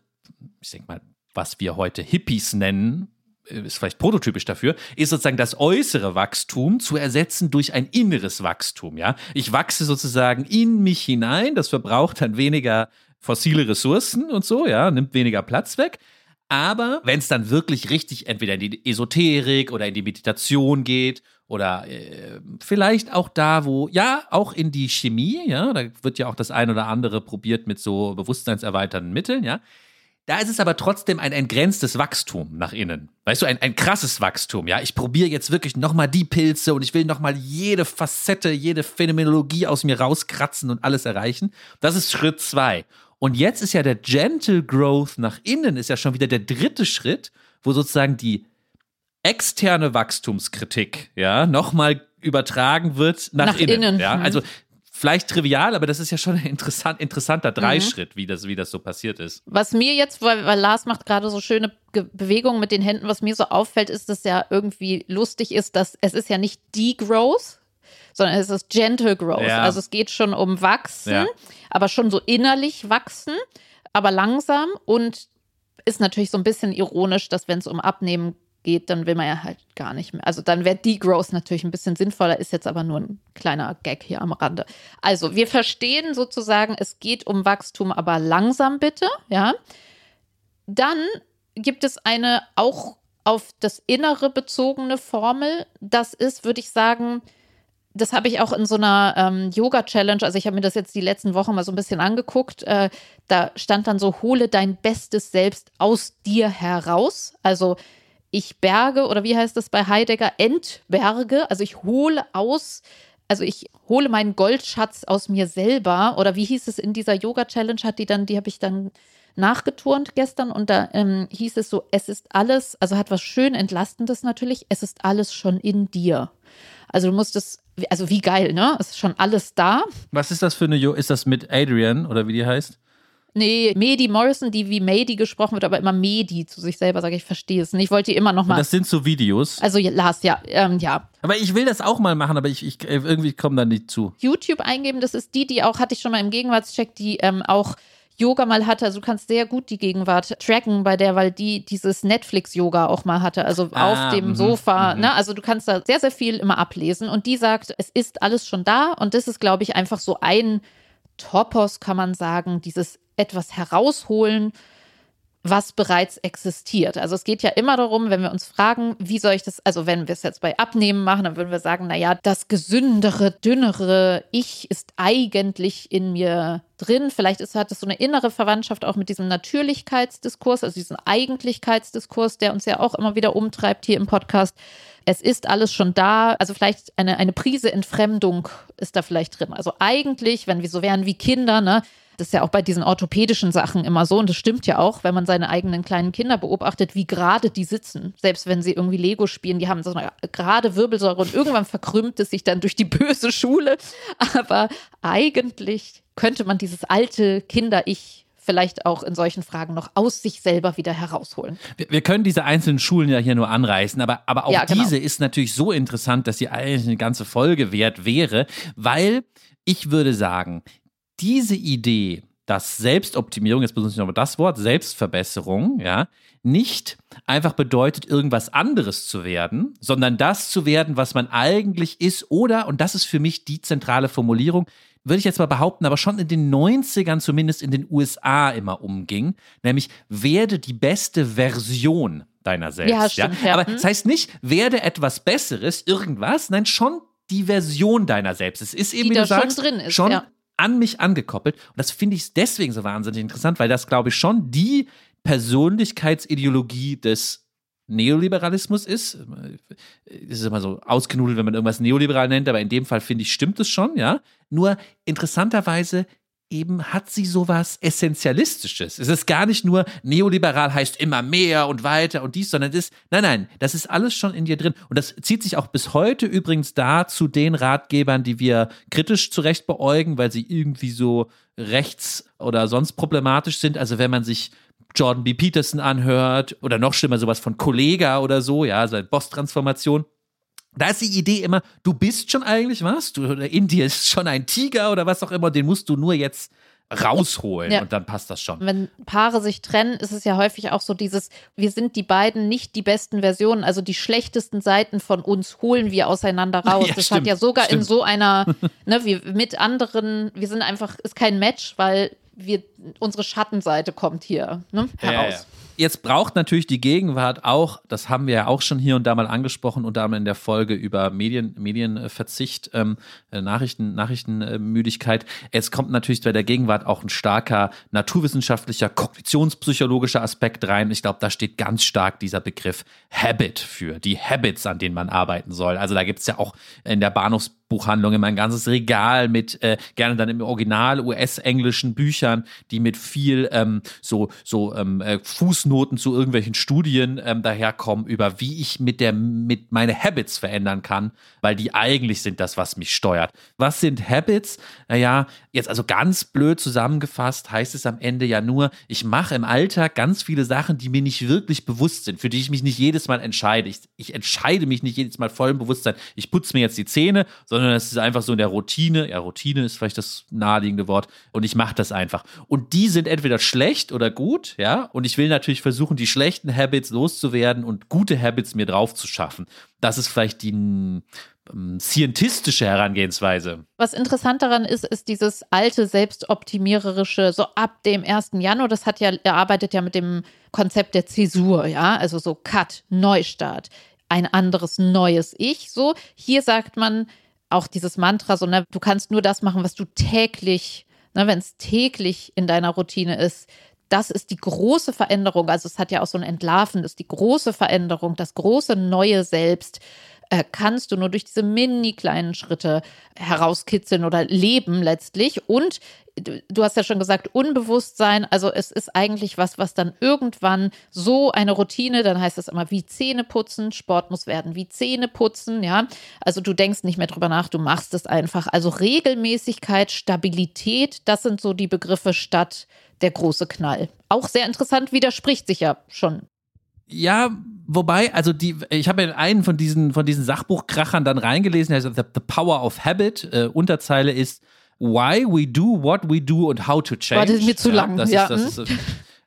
ich denke mal, was wir heute Hippies nennen, äh, ist vielleicht prototypisch dafür, ist sozusagen das äußere Wachstum zu ersetzen durch ein inneres Wachstum. Ja, ich wachse sozusagen in mich hinein. Das verbraucht dann weniger fossile Ressourcen und so. Ja, nimmt weniger Platz weg. Aber wenn es dann wirklich richtig entweder in die Esoterik oder in die Meditation geht oder äh, vielleicht auch da, wo, ja, auch in die Chemie, ja, da wird ja auch das ein oder andere probiert mit so bewusstseinserweiternden Mitteln, ja. Da ist es aber trotzdem ein entgrenztes Wachstum nach innen. Weißt du, ein, ein krasses Wachstum, ja. Ich probiere jetzt wirklich nochmal die Pilze und ich will nochmal jede Facette, jede Phänomenologie aus mir rauskratzen und alles erreichen. Das ist Schritt zwei. Und jetzt ist ja der Gentle Growth nach innen, ist ja schon wieder der dritte Schritt, wo sozusagen die externe Wachstumskritik, ja, nochmal übertragen wird nach, nach innen. innen. Ja, mhm. also vielleicht trivial, aber das ist ja schon ein interessant, interessanter mhm. Dreischritt, mhm. wie, das, wie das so passiert ist. Was mir jetzt, weil, weil Lars macht gerade so schöne Bewegungen mit den Händen, was mir so auffällt, ist, dass ja irgendwie lustig ist, dass es ist ja nicht Degrowth, sondern es ist Gentle Growth. Ja. Also es geht schon um Wachsen, ja. aber schon so innerlich wachsen, aber langsam und ist natürlich so ein bisschen ironisch, dass wenn es um Abnehmen geht, dann will man ja halt gar nicht mehr. Also dann wäre Degrowth natürlich ein bisschen sinnvoller, ist jetzt aber nur ein kleiner Gag hier am Rande. Also wir verstehen sozusagen, es geht um Wachstum, aber langsam bitte, ja. Dann gibt es eine auch auf das Innere bezogene Formel. Das ist, würde ich sagen, das habe ich auch in so einer ähm, Yoga-Challenge, also ich habe mir das jetzt die letzten Wochen mal so ein bisschen angeguckt. Äh, da stand dann so, hole dein bestes Selbst aus dir heraus. Also ich berge oder wie heißt das bei Heidegger, entberge, also ich hole aus, also ich hole meinen Goldschatz aus mir selber oder wie hieß es in dieser Yoga Challenge hat die dann, die habe ich dann nachgeturnt gestern und da ähm, hieß es so, es ist alles, also hat was schön entlastendes natürlich, es ist alles schon in dir. Also du musst es, also wie geil, ne? Es ist schon alles da. Was ist das für eine, ist das mit Adrian oder wie die heißt? Nee, Medi Morrison, die wie Mady gesprochen wird, aber immer Medi zu sich selber sage, ich verstehe es nicht. Ich wollte die immer noch mal. das sind so Videos. Also Lars, ja, ähm, ja. Aber ich will das auch mal machen, aber ich, ich irgendwie komme da nicht zu. YouTube eingeben, das ist die, die auch, hatte ich schon mal im Gegenwartscheck, die ähm, auch Yoga mal hatte. Also du kannst sehr gut die Gegenwart tracken bei der, weil die dieses Netflix-Yoga auch mal hatte. Also ah, auf dem mh, Sofa. Mh. Ne? Also du kannst da sehr, sehr viel immer ablesen. Und die sagt, es ist alles schon da. Und das ist, glaube ich, einfach so ein Topos, kann man sagen, dieses etwas herausholen, was bereits existiert. Also es geht ja immer darum, wenn wir uns fragen, wie soll ich das, also wenn wir es jetzt bei Abnehmen machen, dann würden wir sagen, naja, das gesündere, dünnere Ich ist eigentlich in mir drin. Vielleicht ist, hat es so eine innere Verwandtschaft auch mit diesem Natürlichkeitsdiskurs, also diesem Eigentlichkeitsdiskurs, der uns ja auch immer wieder umtreibt hier im Podcast. Es ist alles schon da. Also vielleicht eine, eine Prise Entfremdung ist da vielleicht drin. Also eigentlich, wenn wir so wären wie Kinder, ne, das ist ja auch bei diesen orthopädischen Sachen immer so und das stimmt ja auch, wenn man seine eigenen kleinen Kinder beobachtet, wie gerade die sitzen. Selbst wenn sie irgendwie Lego spielen, die haben so eine gerade Wirbelsäure und irgendwann verkrümmt es sich dann durch die böse Schule. Aber eigentlich könnte man dieses alte Kinder-Ich vielleicht auch in solchen Fragen noch aus sich selber wieder herausholen. Wir, wir können diese einzelnen Schulen ja hier nur anreißen, aber, aber auch Ja, genau. diese ist natürlich so interessant, dass sie eigentlich eine ganze Folge wert wäre, weil ich würde sagen, diese Idee, dass Selbstoptimierung, jetzt benutze ich nochmal das Wort, Selbstverbesserung, ja, nicht einfach bedeutet, irgendwas anderes zu werden, sondern das zu werden, was man eigentlich ist, oder, und das ist für mich die zentrale Formulierung, würde ich jetzt mal behaupten, aber schon in den 90ern, zumindest in den USA immer umging, nämlich werde die beste Version deiner selbst. Ja, stimmt, ja. Aber Mhm. das heißt nicht, werde etwas Besseres, irgendwas, nein, schon die Version deiner selbst. Es ist eben, Die wie du schon sagst, drin ist, schon ja. An mich angekoppelt. Und das finde ich deswegen so wahnsinnig interessant, weil das, glaube ich, schon die Persönlichkeitsideologie des Neoliberalismus ist. Es ist immer so ausgenudelt, wenn man irgendwas neoliberal nennt, aber in dem Fall finde ich, stimmt es schon, ja. Nur interessanterweise eben hat sie sowas Essentialistisches. Es ist gar nicht nur neoliberal heißt immer mehr und weiter und dies, sondern es ist, nein, nein, das ist alles schon in dir drin. Und das zieht sich auch bis heute übrigens da zu den Ratgebern, die wir kritisch zurecht beäugen, weil sie irgendwie so rechts oder sonst problematisch sind. Also wenn man sich Jordan B. Peterson anhört oder noch schlimmer sowas von Kollega oder so, ja, seine Boss-Transformation. Da ist die Idee immer, du bist schon eigentlich was, du, in dir ist schon ein Tiger oder was auch immer, den musst du nur jetzt rausholen Ja. und dann passt das schon. Wenn Paare sich trennen, ist es ja häufig auch so dieses, wir sind die beiden nicht die besten Versionen, also die schlechtesten Seiten von uns holen wir auseinander raus. Ja, das stimmt, hat ja sogar in stimmt. so einer, ne, wir mit anderen, wir sind einfach, ist kein Match, weil wir, unsere Schattenseite kommt hier ne, heraus. Jetzt braucht natürlich die Gegenwart auch, das haben wir ja auch schon hier und da mal angesprochen, unter anderem in der Folge über Medien, Medienverzicht, ähm, äh, Nachrichten, Nachrichtenmüdigkeit. Es kommt natürlich bei der Gegenwart auch ein starker naturwissenschaftlicher, kognitionspsychologischer Aspekt rein. Ich glaube, da steht ganz stark dieser Begriff Habit für, die Habits, an denen man arbeiten soll. Also da gibt es ja auch in der Bahnhofsbuchhandlung immer ein ganzes Regal mit äh, gerne dann im Original US-englischen Büchern, die mit viel ähm, so, so ähm, äh, Fußnoten zu irgendwelchen Studien ähm, daherkommen, über wie ich mit der mit meine Habits verändern kann, weil die eigentlich sind das, was mich steuert. Was sind Habits? Naja, jetzt also ganz blöd zusammengefasst heißt es am Ende ja nur, ich mache im Alltag ganz viele Sachen, die mir nicht wirklich bewusst sind, für die ich mich nicht jedes Mal entscheide. Ich, ich entscheide mich nicht jedes Mal voll im Bewusstsein, ich putze mir jetzt die Zähne, sondern es ist einfach so in der Routine. Ja, Routine ist vielleicht das naheliegende Wort. Und ich mache das einfach. Und die sind entweder schlecht oder gut, ja. Und ich will natürlich versuchen, die schlechten Habits loszuwerden und gute Habits mir drauf zu schaffen. Das ist vielleicht die ähm, scientistische Herangehensweise. Was interessant daran ist, ist dieses alte selbstoptimiererische, so ab dem 1. Januar, das hat ja, er arbeitet ja mit dem Konzept der Zäsur, ja, also so Cut, Neustart, ein anderes neues Ich, so. Hier sagt man auch dieses Mantra, so, ne, du kannst nur das machen, was du täglich, ne, wenn es täglich in deiner Routine ist, das ist die große Veränderung. Also es hat ja auch so ein Entlarven, das ist die große Veränderung, das große neue Selbst äh, kannst du nur durch diese mini kleinen Schritte herauskitzeln oder leben letztlich. Und du, hast ja schon gesagt, Unbewusstsein, also es ist eigentlich was, was dann irgendwann so eine Routine, dann heißt es immer wie Zähne putzen, Sport muss werden wie Zähne putzen, ja. Also du denkst nicht mehr drüber nach, du machst es einfach. Also Regelmäßigkeit, Stabilität, das sind so die Begriffe statt der große Knall. Auch sehr interessant, widerspricht sich ja schon Ja, wobei, also die, ich habe in einen von diesen, von diesen Sachbuchkrachern dann reingelesen, also The, the Power of Habit. Äh, Unterzeile ist Why we do what we do and how to change. Boah, das ist mir zu lang, Das ja, ist, das ist,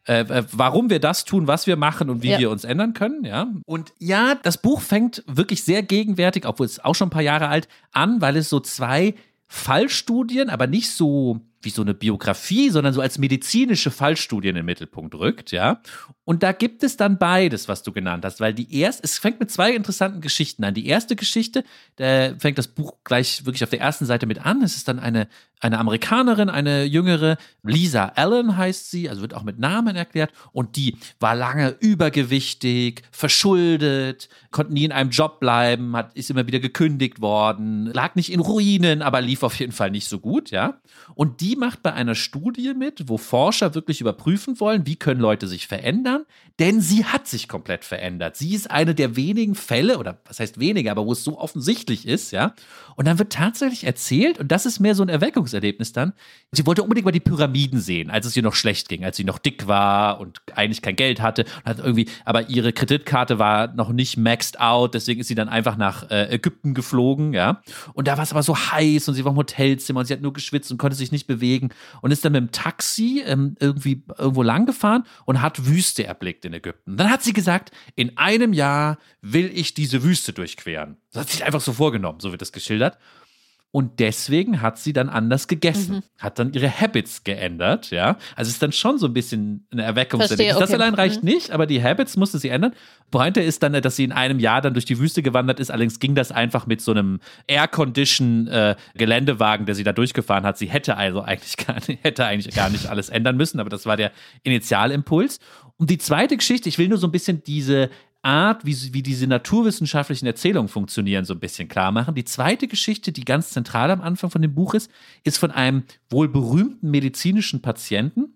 äh, äh, warum wir das tun, was wir machen und wie Ja. wir uns ändern können, ja. Und ja, das Buch fängt wirklich sehr gegenwärtig, obwohl es auch schon ein paar Jahre alt, an, weil es so zwei Fallstudien, aber nicht so wie so eine Biografie, sondern so als medizinische Fallstudie in den Mittelpunkt rückt, ja. Und da gibt es dann beides, was du genannt hast, weil die erste, es fängt mit zwei interessanten Geschichten an. Die erste Geschichte, da fängt das Buch gleich wirklich auf der ersten Seite mit an. Es ist dann eine, eine Amerikanerin, eine jüngere, Lisa Allen heißt sie, also wird auch mit Namen erklärt. Und die war lange übergewichtig, verschuldet, konnte nie in einem Job bleiben, hat, ist immer wieder gekündigt worden, lag nicht in Ruinen, aber lief auf jeden Fall nicht so gut, ja. Und die macht bei einer Studie mit, wo Forscher wirklich überprüfen wollen, wie können Leute sich verändern, denn sie hat sich komplett verändert. Sie ist eine der wenigen Fälle, oder was heißt weniger, aber wo es so offensichtlich ist, ja. Und dann wird tatsächlich erzählt, und das ist mehr so ein Erweckungserlebnis dann, sie wollte unbedingt mal die Pyramiden sehen, als es ihr noch schlecht ging, als sie noch dick war und eigentlich kein Geld hatte, hat irgendwie, aber ihre Kreditkarte war noch nicht maxed out, deswegen ist sie dann einfach nach äh, Ägypten geflogen, ja. Und da war es aber so heiß und sie war im Hotelzimmer und sie hat nur geschwitzt und konnte sich nicht bewegen und ist dann mit dem Taxi ähm, irgendwie irgendwo lang gefahren und hat Wüste erblickt in Ägypten. Dann hat sie gesagt, in einem Jahr will ich diese Wüste durchqueren. Das hat sich einfach so vorgenommen, so wird das geschildert. Und deswegen hat sie dann anders gegessen, mhm. hat dann ihre Habits geändert, ja. Also ist dann schon so ein bisschen eine Erweckungserlebnis. Okay. Das allein reicht mhm. nicht, aber die Habits musste sie ändern. Pointe ist dann, dass sie in einem Jahr dann durch die Wüste gewandert ist. Allerdings ging das einfach mit so einem Air-Condition äh, der sie da durchgefahren hat. Sie hätte also eigentlich gar nicht, hätte eigentlich gar nicht alles ändern müssen, aber das war der Initialimpuls. Und die zweite Geschichte, ich will nur so ein bisschen diese Art, wie, wie diese naturwissenschaftlichen Erzählungen funktionieren, so ein bisschen klar machen. Die zweite Geschichte, die ganz zentral am Anfang von dem Buch ist, ist von einem wohl berühmten medizinischen Patienten,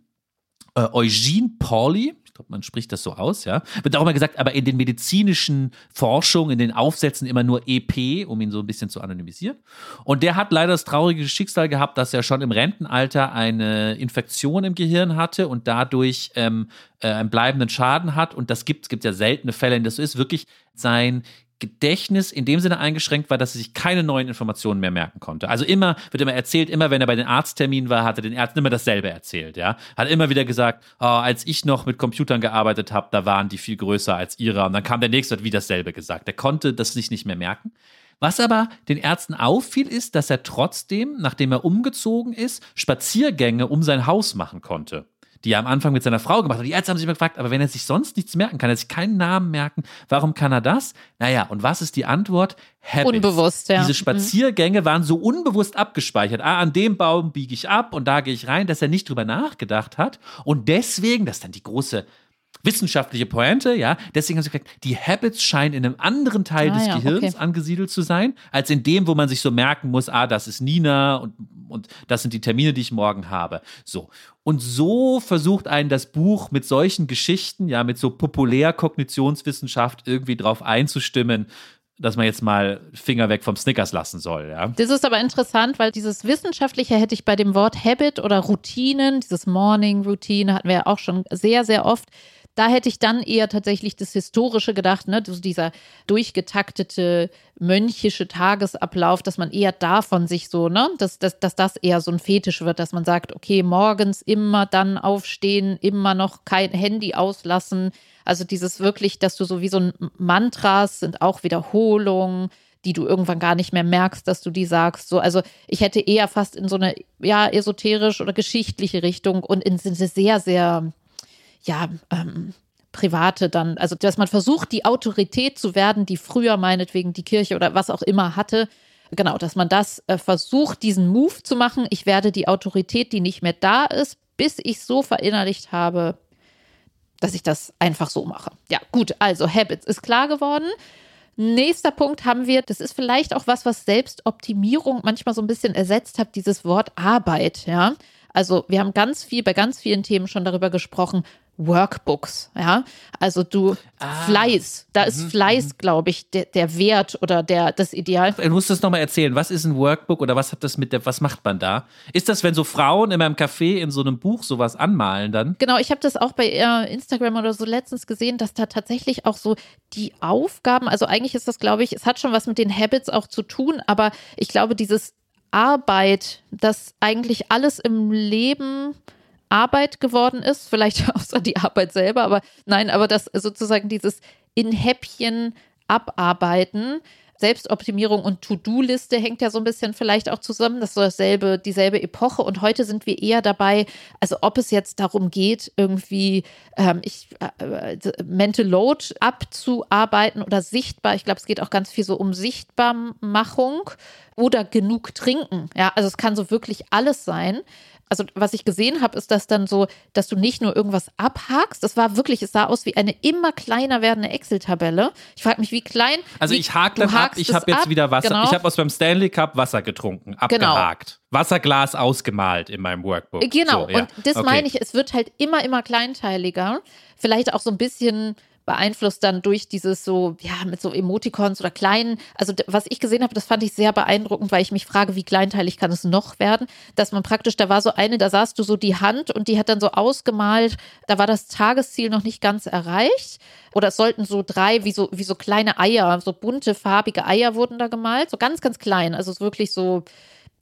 äh, Eugene Pauli, glaube, man spricht das so aus, ja. Wird auch immer gesagt, aber in den medizinischen Forschungen, in den Aufsätzen immer nur EP, um ihn so ein bisschen zu anonymisieren. Und der hat leider das traurige Schicksal gehabt, dass er schon im Rentenalter eine Infektion im Gehirn hatte und dadurch ähm, äh, einen bleibenden Schaden hat. Und das gibt es gibt ja seltene Fälle, in das so ist wirklich sein Gedächtnis in dem Sinne eingeschränkt war, dass er sich keine neuen Informationen mehr merken konnte. Also immer, wird immer erzählt, immer wenn er bei den Arztterminen war, hat er den Ärzten immer dasselbe erzählt, ja. Hat immer wieder gesagt, oh, als ich noch mit Computern gearbeitet habe, da waren die viel größer als ihre. Und dann kam der nächste, hat wieder dasselbe gesagt. Er konnte das sich nicht mehr merken. Was aber den Ärzten auffiel, ist, dass er trotzdem, nachdem er umgezogen ist, Spaziergänge um sein Haus machen konnte die er am Anfang mit seiner Frau gemacht hat. Die Ärzte haben sich immer gefragt, aber wenn er sich sonst nichts merken kann, er sich keinen Namen merken, warum kann er das? Naja, und was ist die Antwort? Habits. Unbewusst, ja. Diese Spaziergänge waren so unbewusst abgespeichert. Ah, an dem Baum biege ich ab und da gehe ich rein, dass er nicht drüber nachgedacht hat. Und deswegen, das ist dann die große wissenschaftliche Pointe, ja. Deswegen haben sie gesagt, die Habits scheinen in einem anderen Teil ah, des ja, Gehirns okay. angesiedelt zu sein, als in dem, wo man sich so merken muss, ah, das ist Nina und, und das sind die Termine, die ich morgen habe. So. Und so versucht einen das Buch mit solchen Geschichten, ja, mit so populär Kognitionswissenschaft irgendwie drauf einzustimmen, dass man jetzt mal Finger weg vom Snickers lassen soll. Ja. Das ist aber interessant, weil dieses Wissenschaftliche hätte ich bei dem Wort Habit oder Routinen, dieses Morning Routine hatten wir ja auch schon sehr, sehr oft da hätte ich dann eher tatsächlich das Historische gedacht, ne? dieser durchgetaktete mönchische Tagesablauf, dass man eher davon sich so, ne, dass, dass, dass das eher so ein Fetisch wird, dass man sagt, okay, morgens immer dann aufstehen, immer noch kein Handy auslassen. Also dieses wirklich, dass du so wie so ein Mantras sind auch Wiederholungen die du irgendwann gar nicht mehr merkst, dass du die sagst. So, also ich hätte eher fast in so eine ja esoterisch oder geschichtliche Richtung und in eine sehr sehr ja, ähm, private dann, also dass man versucht, die Autorität zu werden, die früher meinetwegen die Kirche oder was auch immer hatte. Genau, dass man das äh, versucht, diesen Move zu machen. Ich werde die Autorität, die nicht mehr da ist, bis ich so verinnerlicht habe, dass ich das einfach so mache. Ja, gut, also Habits ist klar geworden. Nächster Punkt haben wir, das ist vielleicht auch was, was Selbstoptimierung manchmal so ein bisschen ersetzt hat, dieses Wort Arbeit, ja. Also wir haben ganz viel, bei ganz vielen Themen schon darüber gesprochen, Workbooks, ja. Also du ah. Fleiß, da ist mhm. Fleiß, mhm. glaube ich, der, der Wert oder der das Ideal. Du musst das nochmal erzählen. Was ist ein Workbook oder was hat das mit der, was macht man da? Ist das, wenn so Frauen in meinem Café in so einem Buch sowas anmalen dann? Genau, ich habe das auch bei äh, Instagram oder so letztens gesehen, dass da tatsächlich auch so die Aufgaben, also eigentlich ist das, glaube ich, es hat schon was mit den Habits auch zu tun, aber ich glaube, dieses Arbeit, dass eigentlich alles im Leben Arbeit geworden ist, vielleicht außer die Arbeit selber, aber nein, aber das sozusagen dieses in Häppchen abarbeiten, Selbstoptimierung und To-Do-Liste hängt ja so ein bisschen vielleicht auch zusammen. Das ist so dasselbe, dieselbe Epoche. Und heute sind wir eher dabei, also ob es jetzt darum geht, irgendwie ähm, ich, äh, Mental Load abzuarbeiten oder sichtbar. Ich glaube, es geht auch ganz viel so um Sichtbarmachung oder genug trinken. Ja, also es kann so wirklich alles sein also was ich gesehen habe, ist das dann so, dass du nicht nur irgendwas abhakst. Das war wirklich, es sah aus wie eine immer kleiner werdende Excel-Tabelle. Ich frage mich, wie klein. Also wie, ich hake dann ab, ich habe jetzt ab, wieder Wasser. Genau. Ich habe aus beim Stanley Cup Wasser getrunken, genau. abgehakt. Genau. Wasserglas ausgemalt in meinem Workbook. Genau, so, ja. und das okay. meine ich, es wird halt immer, immer kleinteiliger. Vielleicht auch so ein bisschen beeinflusst dann durch dieses so, ja, mit so Emoticons oder kleinen, also was ich gesehen habe, das fand ich sehr beeindruckend, weil ich mich frage, wie kleinteilig kann es noch werden, dass man praktisch, da war so eine, da sahst du so die Hand und die hat dann so ausgemalt, da war das Tagesziel noch nicht ganz erreicht oder es sollten so drei, wie so, wie so kleine Eier, so bunte, farbige Eier wurden da gemalt, so ganz, ganz klein, also wirklich so,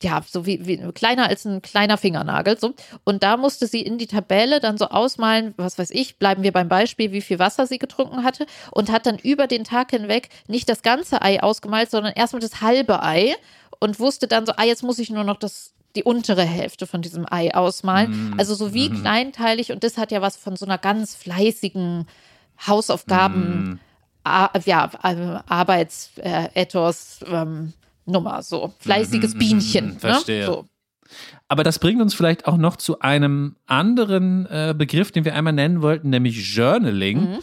ja, so wie, wie kleiner als ein kleiner Fingernagel. So. Und da musste sie in die Tabelle dann so ausmalen, was weiß ich, bleiben wir beim Beispiel, wie viel Wasser sie getrunken hatte und hat dann über den Tag hinweg nicht das ganze Ei ausgemalt, sondern erstmal das halbe Ei und wusste dann so, ah, jetzt muss ich nur noch das die untere Hälfte von diesem Ei ausmalen. Mm. Also so wie mm. kleinteilig und das hat ja was von so einer ganz fleißigen Hausaufgaben, mm. ja, Arbeitsethos, ähm, Nummer, so fleißiges mhm, Bienchen. Mhm, ne? Verstehe. So. Aber das bringt uns vielleicht auch noch zu einem anderen äh, Begriff, den wir einmal nennen wollten, nämlich Journaling. Mhm.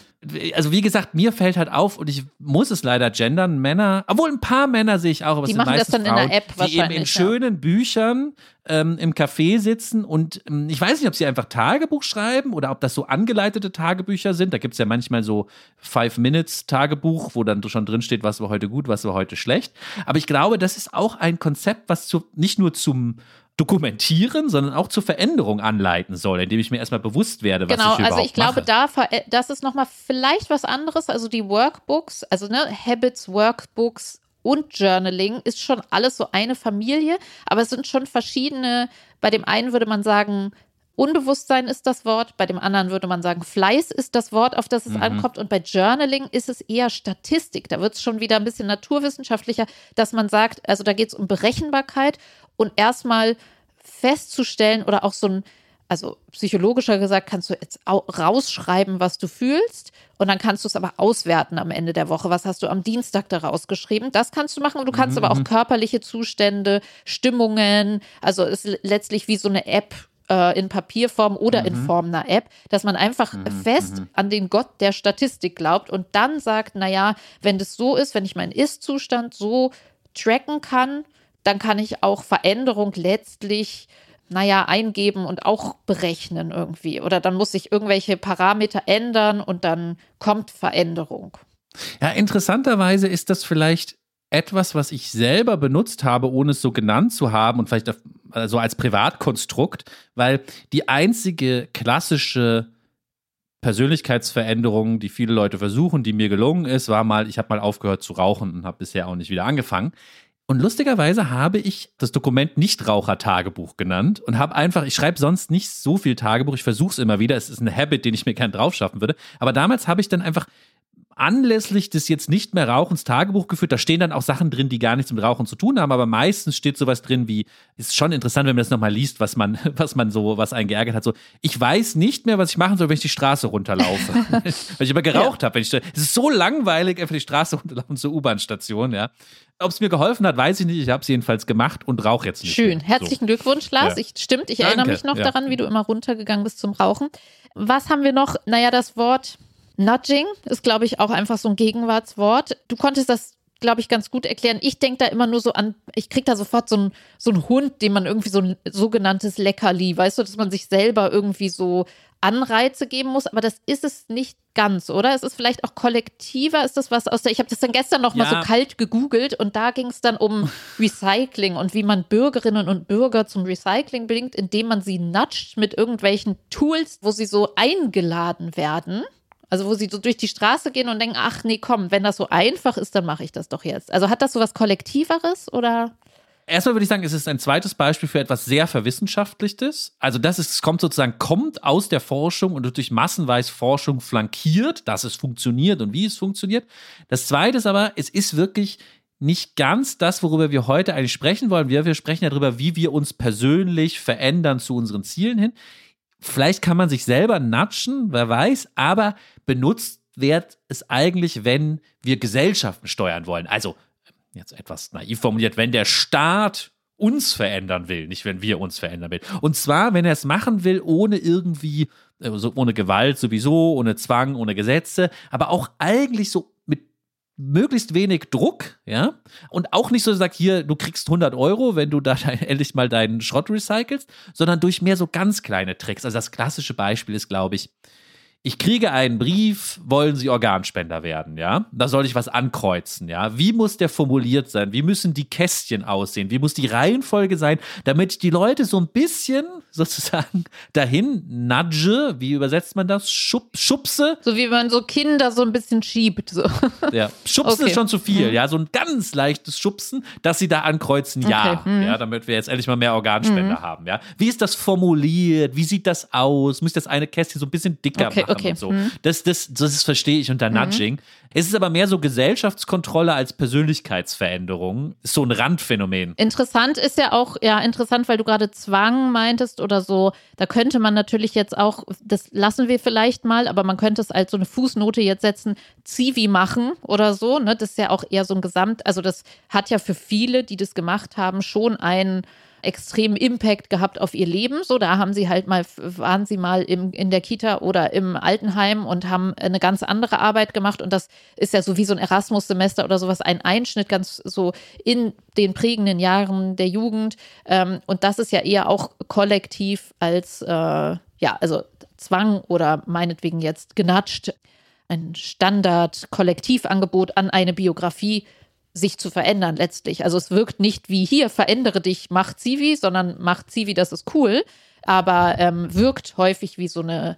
Also wie gesagt, mir fällt halt auf und ich muss es leider gendern, Männer, obwohl ein paar Männer sehe ich auch, aber die es machen das dann Frauen, in der App die eben in schönen Büchern ähm, im Café sitzen und ähm, ich weiß nicht, ob sie einfach Tagebuch schreiben oder ob das so angeleitete Tagebücher sind. Da gibt es ja manchmal so Five Minutes Tagebuch, wo dann schon drin steht, was war heute gut, was war heute schlecht. Aber ich glaube, das ist auch ein Konzept, was zu, nicht nur zum dokumentieren, sondern auch zur Veränderung anleiten soll, indem ich mir erstmal bewusst werde, was genau, ich überhaupt also ich glaube, mache. da das ist nochmal vielleicht was anderes. Also die Workbooks, also ne, Habits, Workbooks und Journaling ist schon alles so eine Familie, aber es sind schon verschiedene. Bei dem einen würde man sagen, Unbewusstsein ist das Wort, bei dem anderen würde man sagen, Fleiß ist das Wort, auf das es mhm. ankommt. Und bei Journaling ist es eher Statistik. Da wird es schon wieder ein bisschen naturwissenschaftlicher, dass man sagt, also da geht es um Berechenbarkeit und erstmal festzustellen oder auch so ein, also psychologischer gesagt, kannst du jetzt rausschreiben, was du fühlst und dann kannst du es aber auswerten am Ende der Woche. Was hast du am Dienstag daraus geschrieben? Das kannst du machen und du kannst mhm. aber auch mhm. körperliche Zustände, Stimmungen, also es ist letztlich wie so eine App äh, in Papierform oder mhm. in Form einer App, dass man einfach mhm. fest mhm. an den Gott der Statistik glaubt und dann sagt, naja, wenn das so ist, wenn ich meinen Ist-Zustand so tracken kann, dann kann ich auch Veränderung letztlich naja, eingeben und auch berechnen irgendwie. Oder dann muss ich irgendwelche Parameter ändern und dann kommt Veränderung. Ja, interessanterweise ist das vielleicht etwas, was ich selber benutzt habe, ohne es so genannt zu haben und vielleicht so also als Privatkonstrukt, weil die einzige klassische Persönlichkeitsveränderung, die viele Leute versuchen, die mir gelungen ist, war mal, ich habe mal aufgehört zu rauchen und habe bisher auch nicht wieder angefangen. Und lustigerweise habe ich das Dokument Nichtraucher-Tagebuch genannt und habe einfach, ich schreibe sonst nicht so viel Tagebuch, ich versuche es immer wieder, es ist ein Habit, den ich mir gern drauf schaffen würde. Aber damals habe ich dann einfach anlässlich des jetzt nicht mehr Rauchens Tagebuch geführt. Da stehen dann auch Sachen drin, die gar nichts mit Rauchen zu tun haben, aber meistens steht sowas drin wie, ist schon interessant, wenn man das nochmal liest, was man, was man so, was einen geärgert hat. So, ich weiß nicht mehr, was ich machen soll, wenn ich die Straße runterlaufe. weil ich immer geraucht ja. habe. Es ist so langweilig, einfach die Straße runterlaufen zur U-Bahn-Station, ja. Ob es mir geholfen hat, weiß ich nicht. Ich habe es jedenfalls gemacht und rauche jetzt nicht. Schön. Mehr. Herzlichen so. Glückwunsch, Lars. Ja. Ich, stimmt, ich Danke. erinnere mich noch ja. daran, wie du immer runtergegangen bist zum Rauchen. Was haben wir noch? Naja, das Wort Nudging ist, glaube ich, auch einfach so ein Gegenwartswort. Du konntest das, glaube ich, ganz gut erklären. Ich denke da immer nur so an, ich kriege da sofort so, ein, so einen Hund, dem man irgendwie so ein sogenanntes Leckerli, weißt du, dass man sich selber irgendwie so Anreize geben muss, aber das ist es nicht ganz, oder? Es ist vielleicht auch kollektiver, ist das was aus der, ich habe das dann gestern noch ja. mal so kalt gegoogelt und da ging es dann um Recycling und wie man Bürgerinnen und Bürger zum Recycling bringt, indem man sie nudgt mit irgendwelchen Tools, wo sie so eingeladen werden. Also wo sie so durch die Straße gehen und denken, ach nee, komm, wenn das so einfach ist, dann mache ich das doch jetzt. Also hat das so was Kollektiveres oder? Erstmal würde ich sagen, es ist ein zweites Beispiel für etwas sehr verwissenschaftlichtes. Also das ist, kommt sozusagen, kommt aus der Forschung und durch massenweise Forschung flankiert, dass es funktioniert und wie es funktioniert. Das zweite ist aber, es ist wirklich nicht ganz das, worüber wir heute eigentlich sprechen wollen. Wir, wir sprechen ja darüber, wie wir uns persönlich verändern zu unseren Zielen hin. Vielleicht kann man sich selber natschen, wer weiß, aber benutzt wird es eigentlich, wenn wir Gesellschaften steuern wollen. Also, jetzt etwas naiv formuliert, wenn der Staat uns verändern will, nicht wenn wir uns verändern will. Und zwar, wenn er es machen will, ohne irgendwie, also ohne Gewalt sowieso, ohne Zwang, ohne Gesetze, aber auch eigentlich so möglichst wenig Druck, ja, und auch nicht so sagt, hier, du kriegst 100 Euro, wenn du da endlich mal deinen Schrott recycelst, sondern durch mehr so ganz kleine Tricks. Also das klassische Beispiel ist, glaube ich, ich kriege einen Brief, wollen Sie Organspender werden, ja? Da soll ich was ankreuzen, ja? Wie muss der formuliert sein? Wie müssen die Kästchen aussehen? Wie muss die Reihenfolge sein, damit die Leute so ein bisschen sozusagen dahin nudge, wie übersetzt man das? Schub, schubse? So wie man so Kinder so ein bisschen schiebt. So. Ja, schubsen okay. ist schon zu viel, mhm. ja? So ein ganz leichtes Schubsen, dass sie da ankreuzen, ja, okay. mhm. ja, damit wir jetzt endlich mal mehr Organspender mhm. haben, ja? Wie ist das formuliert? Wie sieht das aus? Muss das eine Kästchen so ein bisschen dicker okay, machen? Okay. und so. Mhm. Das, das, das verstehe ich unter mhm. Nudging. Es ist aber mehr so Gesellschaftskontrolle als Persönlichkeitsveränderung. Ist so ein Randphänomen. Interessant ist ja auch, ja, interessant, weil du gerade Zwang meintest oder so. Da könnte man natürlich jetzt auch, das lassen wir vielleicht mal, aber man könnte es als so eine Fußnote jetzt setzen, Zivi machen oder so. Ne? Das ist ja auch eher so ein Gesamt, also das hat ja für viele, die das gemacht haben, schon einen extremen Impact gehabt auf ihr Leben. So, da haben sie halt mal, waren sie mal im, in der Kita oder im Altenheim und haben eine ganz andere Arbeit gemacht. Und das ist ja so wie so ein Erasmus-Semester oder sowas, ein Einschnitt ganz so in den prägenden Jahren der Jugend. Ähm, und das ist ja eher auch kollektiv als, äh, ja, also Zwang oder meinetwegen jetzt genatscht ein Standard-Kollektivangebot an eine Biografie sich zu verändern letztlich. Also es wirkt nicht wie hier, verändere dich, mach Zivi, sondern mach Zivi, das ist cool, aber ähm, wirkt häufig wie so eine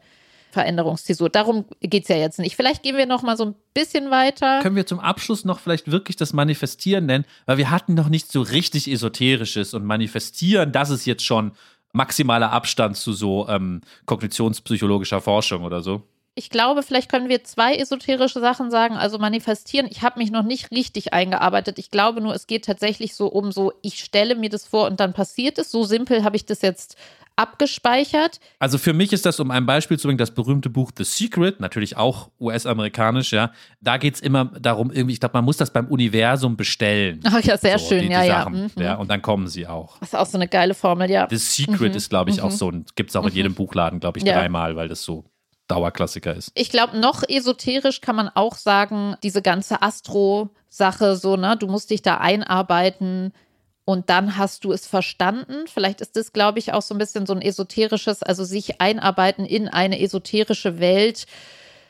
Veränderungszäsur. Darum geht es ja jetzt nicht. Vielleicht gehen wir noch mal so ein bisschen weiter. Können wir zum Abschluss noch vielleicht wirklich das Manifestieren nennen? Weil wir hatten noch nichts so richtig Esoterisches und Manifestieren, das ist jetzt schon maximaler Abstand zu so ähm, kognitionspsychologischer Forschung oder so ich glaube, vielleicht können wir zwei esoterische Sachen sagen. Also manifestieren. Ich habe mich noch nicht richtig eingearbeitet. Ich glaube nur, es geht tatsächlich so um so, ich stelle mir das vor und dann passiert es. So simpel habe ich das jetzt abgespeichert. Also für mich ist das, um ein Beispiel zu bringen, das berühmte Buch The Secret, natürlich auch US-amerikanisch, ja. Da geht es immer darum, irgendwie, ich glaube, man muss das beim Universum bestellen. Ach ja, sehr so, schön, die, die ja, ja. Mhm. ja. Und dann kommen sie auch. Das ist auch so eine geile Formel, ja. The Secret mhm. ist, glaube ich, mhm. auch so, gibt es auch in mhm. jedem Buchladen, glaube ich, ja. dreimal, weil das so Dauerklassiker ist. Ich glaube, noch esoterisch kann man auch sagen, diese ganze Astro-Sache, so, ne, du musst dich da einarbeiten und dann hast du es verstanden. Vielleicht ist das, glaube ich, auch so ein bisschen so ein esoterisches, also sich einarbeiten in eine esoterische Welt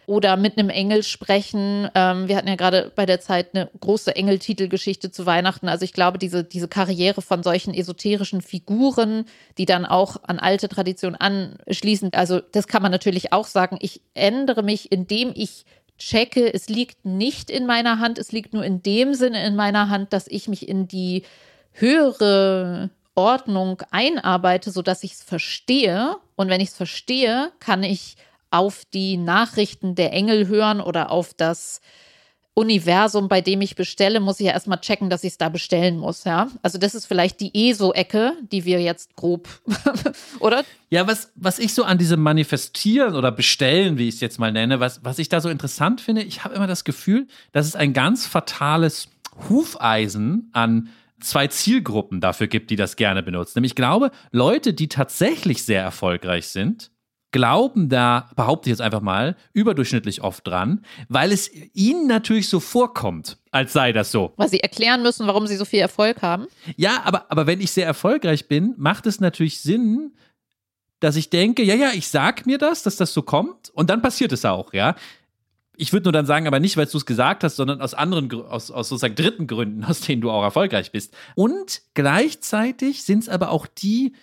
oder mit einem Engel sprechen. Ähm, wir hatten ja gerade bei der Zeit eine große Engeltitelgeschichte zu Weihnachten. Also ich glaube, diese, diese Karriere von solchen esoterischen Figuren, die dann auch an alte Traditionen anschließen, also das kann man natürlich auch sagen. Ich ändere mich, indem ich checke, es liegt nicht in meiner Hand, es liegt nur in dem Sinne in meiner Hand, dass ich mich in die höhere Ordnung einarbeite, sodass ich es verstehe. Und wenn ich es verstehe, kann ich auf die Nachrichten der Engel hören oder auf das Universum, bei dem ich bestelle, muss ich ja erstmal checken, dass ich es da bestellen muss, ja. Also das ist vielleicht die ESO-Ecke, die wir jetzt grob, oder? Ja, was, was ich so an diesem Manifestieren oder Bestellen, wie ich es jetzt mal nenne, was, was ich da so interessant finde, ich habe immer das Gefühl, dass es ein ganz fatales Hufeisen an zwei Zielgruppen dafür gibt, die das gerne benutzen. Nämlich ich glaube, Leute, die tatsächlich sehr erfolgreich sind, glauben da, behaupte ich jetzt einfach mal, überdurchschnittlich oft dran, weil es ihnen natürlich so vorkommt, als sei das so. Weil sie erklären müssen, warum sie so viel Erfolg haben. Ja, aber, aber wenn ich sehr erfolgreich bin, macht es natürlich Sinn, dass ich denke, ja, ja, ich sag mir das, dass das so kommt und dann passiert es auch, ja. Ich würde nur dann sagen, aber nicht, weil du es gesagt hast, sondern aus anderen, aus, aus sozusagen dritten Gründen, aus denen du auch erfolgreich bist. Und gleichzeitig sind es aber auch die,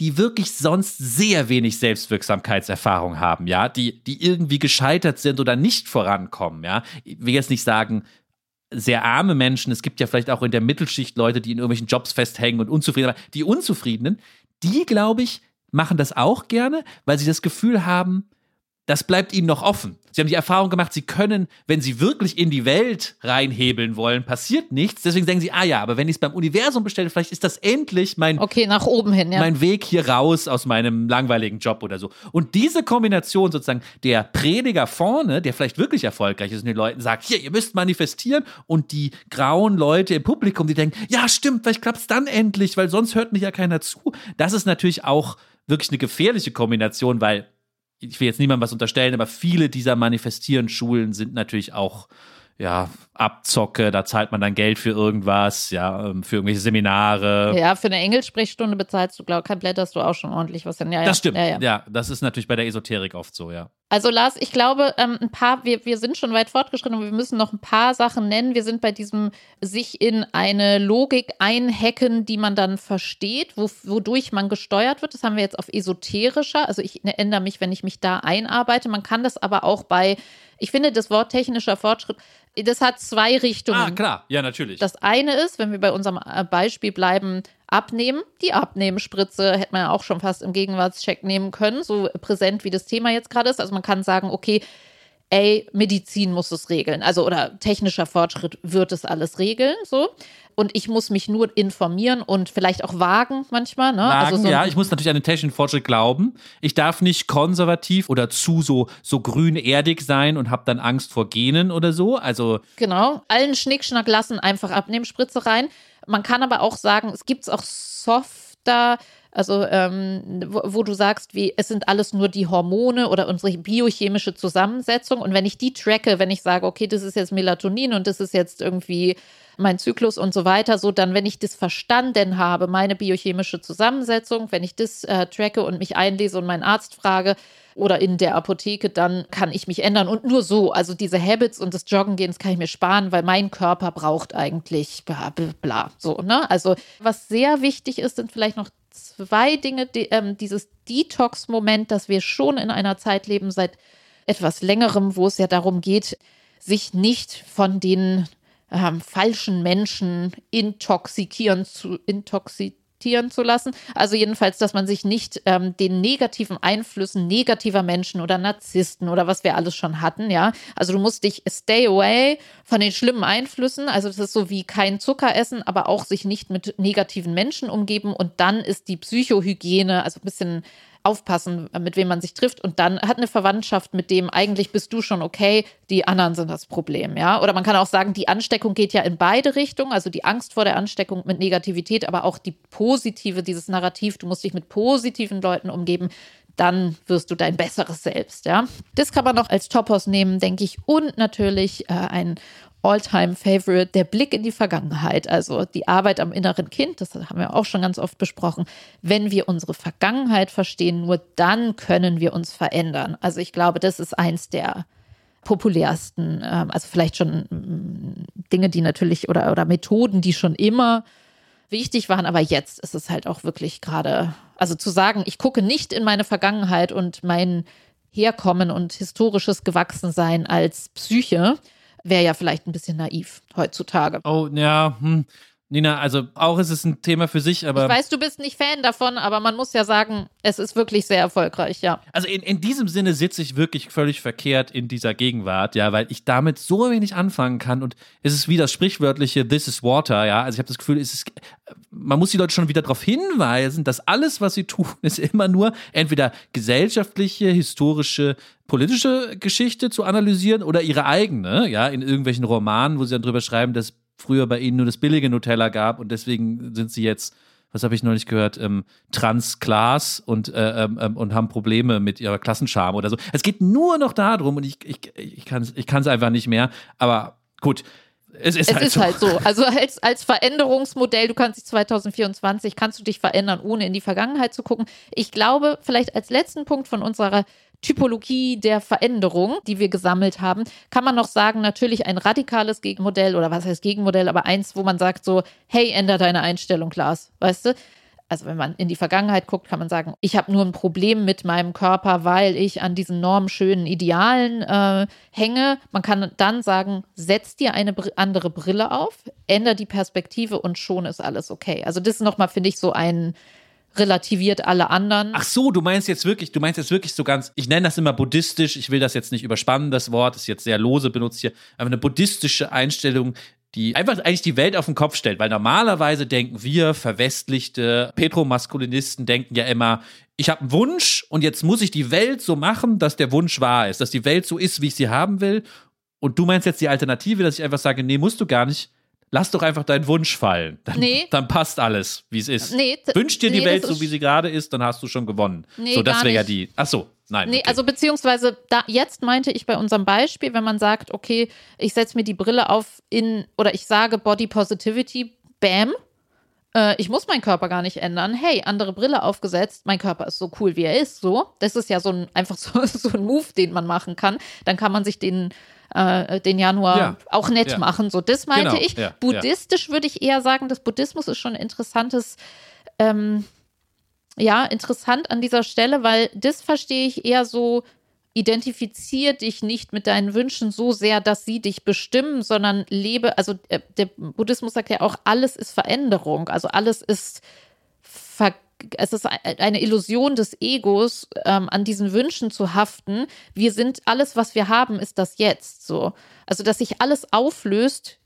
die wirklich sonst sehr wenig Selbstwirksamkeitserfahrung haben, ja, die, die irgendwie gescheitert sind oder nicht vorankommen, ja. Ich will jetzt nicht sagen, sehr arme Menschen, es gibt ja vielleicht auch in der Mittelschicht Leute, die in irgendwelchen Jobs festhängen und unzufrieden, aber die Unzufriedenen, die, glaube ich, machen das auch gerne, weil sie das Gefühl haben, das bleibt ihnen noch offen. Sie haben die Erfahrung gemacht, sie können, wenn sie wirklich in die Welt reinhebeln wollen, passiert nichts. Deswegen denken sie, ah ja, aber wenn ich es beim Universum bestelle, vielleicht ist das endlich mein, okay, nach oben hin, ja. mein Weg hier raus aus meinem langweiligen Job oder so. Und diese Kombination sozusagen, der Prediger vorne, der vielleicht wirklich erfolgreich ist und den Leuten sagt, hier, ihr müsst manifestieren und die grauen Leute im Publikum, die denken, ja, stimmt, vielleicht klappt es dann endlich, weil sonst hört mich ja keiner zu. Das ist natürlich auch wirklich eine gefährliche Kombination, weil ich will jetzt niemandem was unterstellen, aber viele dieser Manifestieren-Schulen sind natürlich auch ja, Abzocke, da zahlt man dann Geld für irgendwas, ja, ähm, für irgendwelche Seminare. Ja, für eine Engelssprechstunde bezahlst du, glaube ich, blätterst du auch schon ordentlich was. Denn, ja, das stimmt, ja, ja. ja, das ist natürlich bei der Esoterik oft so, ja. Also Lars, ich glaube, ähm, ein paar, wir, wir sind schon weit fortgeschritten und wir müssen noch ein paar Sachen nennen. Wir sind bei diesem sich in eine Logik einhacken, die man dann versteht, wo, wodurch man gesteuert wird. Das haben wir jetzt auf esoterischer. Also ich ändere mich, wenn ich mich da einarbeite. Man kann das aber auch bei, ich finde das Wort technischer Fortschritt das hat zwei Richtungen. Ah, klar, ja, natürlich. Das eine ist, wenn wir bei unserem äh, Beispiel bleiben, abnehmen. Die Abnehmspritze hätte man ja auch schon fast im Gegenwartscheck nehmen können, so präsent wie das Thema jetzt gerade ist. Also man kann sagen, okay, ey, Medizin muss es regeln. Also oder technischer Fortschritt wird es alles regeln, so und ich muss mich nur informieren und vielleicht auch wagen manchmal. Ne? Wagen, also so ja, ich muss natürlich an den technischen Fortschritt glauben. Ich darf nicht konservativ oder zu so, so grün-erdig sein und habe dann Angst vor Genen oder so. Also genau, allen Schnickschnack lassen, einfach abnehmen, Spritze rein. Man kann aber auch sagen, es gibt auch softer also ähm, wo, wo, du sagst, wie es sind alles nur die Hormone oder unsere biochemische Zusammensetzung. Und wenn ich die tracke, wenn ich sage, okay, das ist jetzt Melatonin und das ist jetzt irgendwie mein Zyklus und so weiter, so dann, wenn ich das verstanden habe, meine biochemische Zusammensetzung, wenn ich das äh, tracke und mich einlese und meinen Arzt frage oder in der Apotheke, dann kann ich mich ändern und nur so. Also diese Habits und das Joggen gehen, das kann ich mir sparen, weil mein Körper braucht eigentlich bla bla, bla so, ne? Also was sehr wichtig ist, sind vielleicht noch zwei Dinge, die, ähm, dieses Detox-Moment, dass wir schon in einer Zeit leben seit etwas längerem, wo es ja darum geht, sich nicht von den ähm, falschen Menschen intoxikieren zu, intoxizieren zu lassen. Also jedenfalls, dass man sich nicht ähm, den negativen Einflüssen negativer Menschen oder Narzissten oder was wir alles schon hatten, ja. Also du musst dich stay away von den schlimmen Einflüssen. Also das ist so wie kein Zucker essen, aber auch sich nicht mit negativen Menschen umgeben. Und dann ist die Psychohygiene, also ein bisschen aufpassen, mit wem man sich trifft und dann hat eine Verwandtschaft mit dem, eigentlich bist du schon okay, die anderen sind das Problem, ja. Oder man kann auch sagen, die Ansteckung geht ja in beide Richtungen, also die Angst vor der Ansteckung mit Negativität, aber auch die positive, dieses Narrativ, du musst dich mit positiven Leuten umgeben, dann wirst du dein besseres Selbst, ja. Das kann man noch als Topos nehmen, denke ich. Und natürlich äh, ein All-Time-Favorite, der Blick in die Vergangenheit, also die Arbeit am inneren Kind, das haben wir auch schon ganz oft besprochen. Wenn wir unsere Vergangenheit verstehen, nur dann können wir uns verändern. Also ich glaube, das ist eins der populärsten, ähm, also vielleicht schon mm, Dinge, die natürlich oder, oder Methoden, die schon immer wichtig waren, aber jetzt ist es halt auch wirklich gerade, also zu sagen, ich gucke nicht in meine Vergangenheit und mein Herkommen und historisches Gewachsensein als Psyche, wäre ja vielleicht ein bisschen naiv heutzutage. Oh, ja, hm. Nina, also auch ist es ein Thema für sich, aber. Ich weiß, du bist nicht Fan davon, aber man muss ja sagen, es ist wirklich sehr erfolgreich, ja. Also in, in diesem Sinne sitze ich wirklich völlig verkehrt in dieser Gegenwart, ja, weil ich damit so wenig anfangen kann und es ist wie das sprichwörtliche This is Water, ja. Also ich habe das Gefühl, es ist, man muss die Leute schon wieder darauf hinweisen, dass alles, was sie tun, ist immer nur entweder gesellschaftliche, historische, politische Geschichte zu analysieren oder ihre eigene, ja, in irgendwelchen Romanen, wo sie dann drüber schreiben, dass früher bei ihnen nur das billige Nutella gab und deswegen sind sie jetzt, was habe ich neulich gehört, ähm, Trans-Class und, äh, ähm, ähm, und haben Probleme mit ihrer Klassenscham oder so. Es geht nur noch darum und ich, ich, ich kann es ich einfach nicht mehr, aber gut. Es ist, es halt, ist so. halt so. Also als, als Veränderungsmodell, du kannst dich 2024, kannst du dich verändern, ohne in die Vergangenheit zu gucken. Ich glaube, vielleicht als letzten Punkt von unserer Typologie der Veränderung, die wir gesammelt haben, kann man noch sagen, natürlich ein radikales Gegenmodell oder was heißt Gegenmodell, aber eins, wo man sagt so, hey, änder deine Einstellung, Klaas, weißt du? Also wenn man in die Vergangenheit guckt, kann man sagen, ich habe nur ein Problem mit meinem Körper, weil ich an diesen normschönen Idealen äh, hänge. Man kann dann sagen, setz dir eine andere Brille auf, änder die Perspektive und schon ist alles okay. Also das ist nochmal, finde ich, so ein relativiert alle anderen. Ach so, du meinst jetzt wirklich, du meinst jetzt wirklich so ganz, ich nenne das immer buddhistisch, ich will das jetzt nicht überspannen, das Wort ist jetzt sehr lose benutzt hier, aber eine buddhistische Einstellung, die einfach eigentlich die Welt auf den Kopf stellt, weil normalerweise denken wir, verwestlichte Petromaskulinisten denken ja immer, ich habe einen Wunsch und jetzt muss ich die Welt so machen, dass der Wunsch wahr ist, dass die Welt so ist, wie ich sie haben will. Und du meinst jetzt die Alternative, dass ich einfach sage, nee, musst du gar nicht. Lass doch einfach deinen Wunsch fallen. Dann, Nee. dann passt alles, wie es ist. Nee, Wünsch dir die nee, Welt so, wie sie gerade ist, dann hast du schon gewonnen. Nee, so, das wäre ja die. Ach so, nein. Nee, okay. also beziehungsweise da, jetzt meinte ich bei unserem Beispiel, wenn man sagt, okay, ich setze mir die Brille auf in, oder ich sage Body Positivity, bam, äh, ich muss meinen Körper gar nicht ändern. Hey, andere Brille aufgesetzt, mein Körper ist so cool, wie er ist, so. Das ist ja so ein, einfach so, so ein Move, den man machen kann. Dann kann man sich den, äh, den Januar Ja. auch nett Ja. machen. So, das meinte Genau, ich. ja. Buddhistisch würde ich eher sagen, das Buddhismus ist schon ein interessantes ähm, ja, interessant an dieser Stelle, weil das verstehe ich eher so, identifizier dich nicht mit deinen Wünschen so sehr, dass sie dich bestimmen, sondern lebe, also äh, der Buddhismus sagt ja auch, alles ist Veränderung, also alles ist ver es ist eine Illusion des Egos, ähm, an diesen Wünschen zu haften. Wir sind alles, was wir haben, ist das jetzt so. Also, dass sich alles auflöst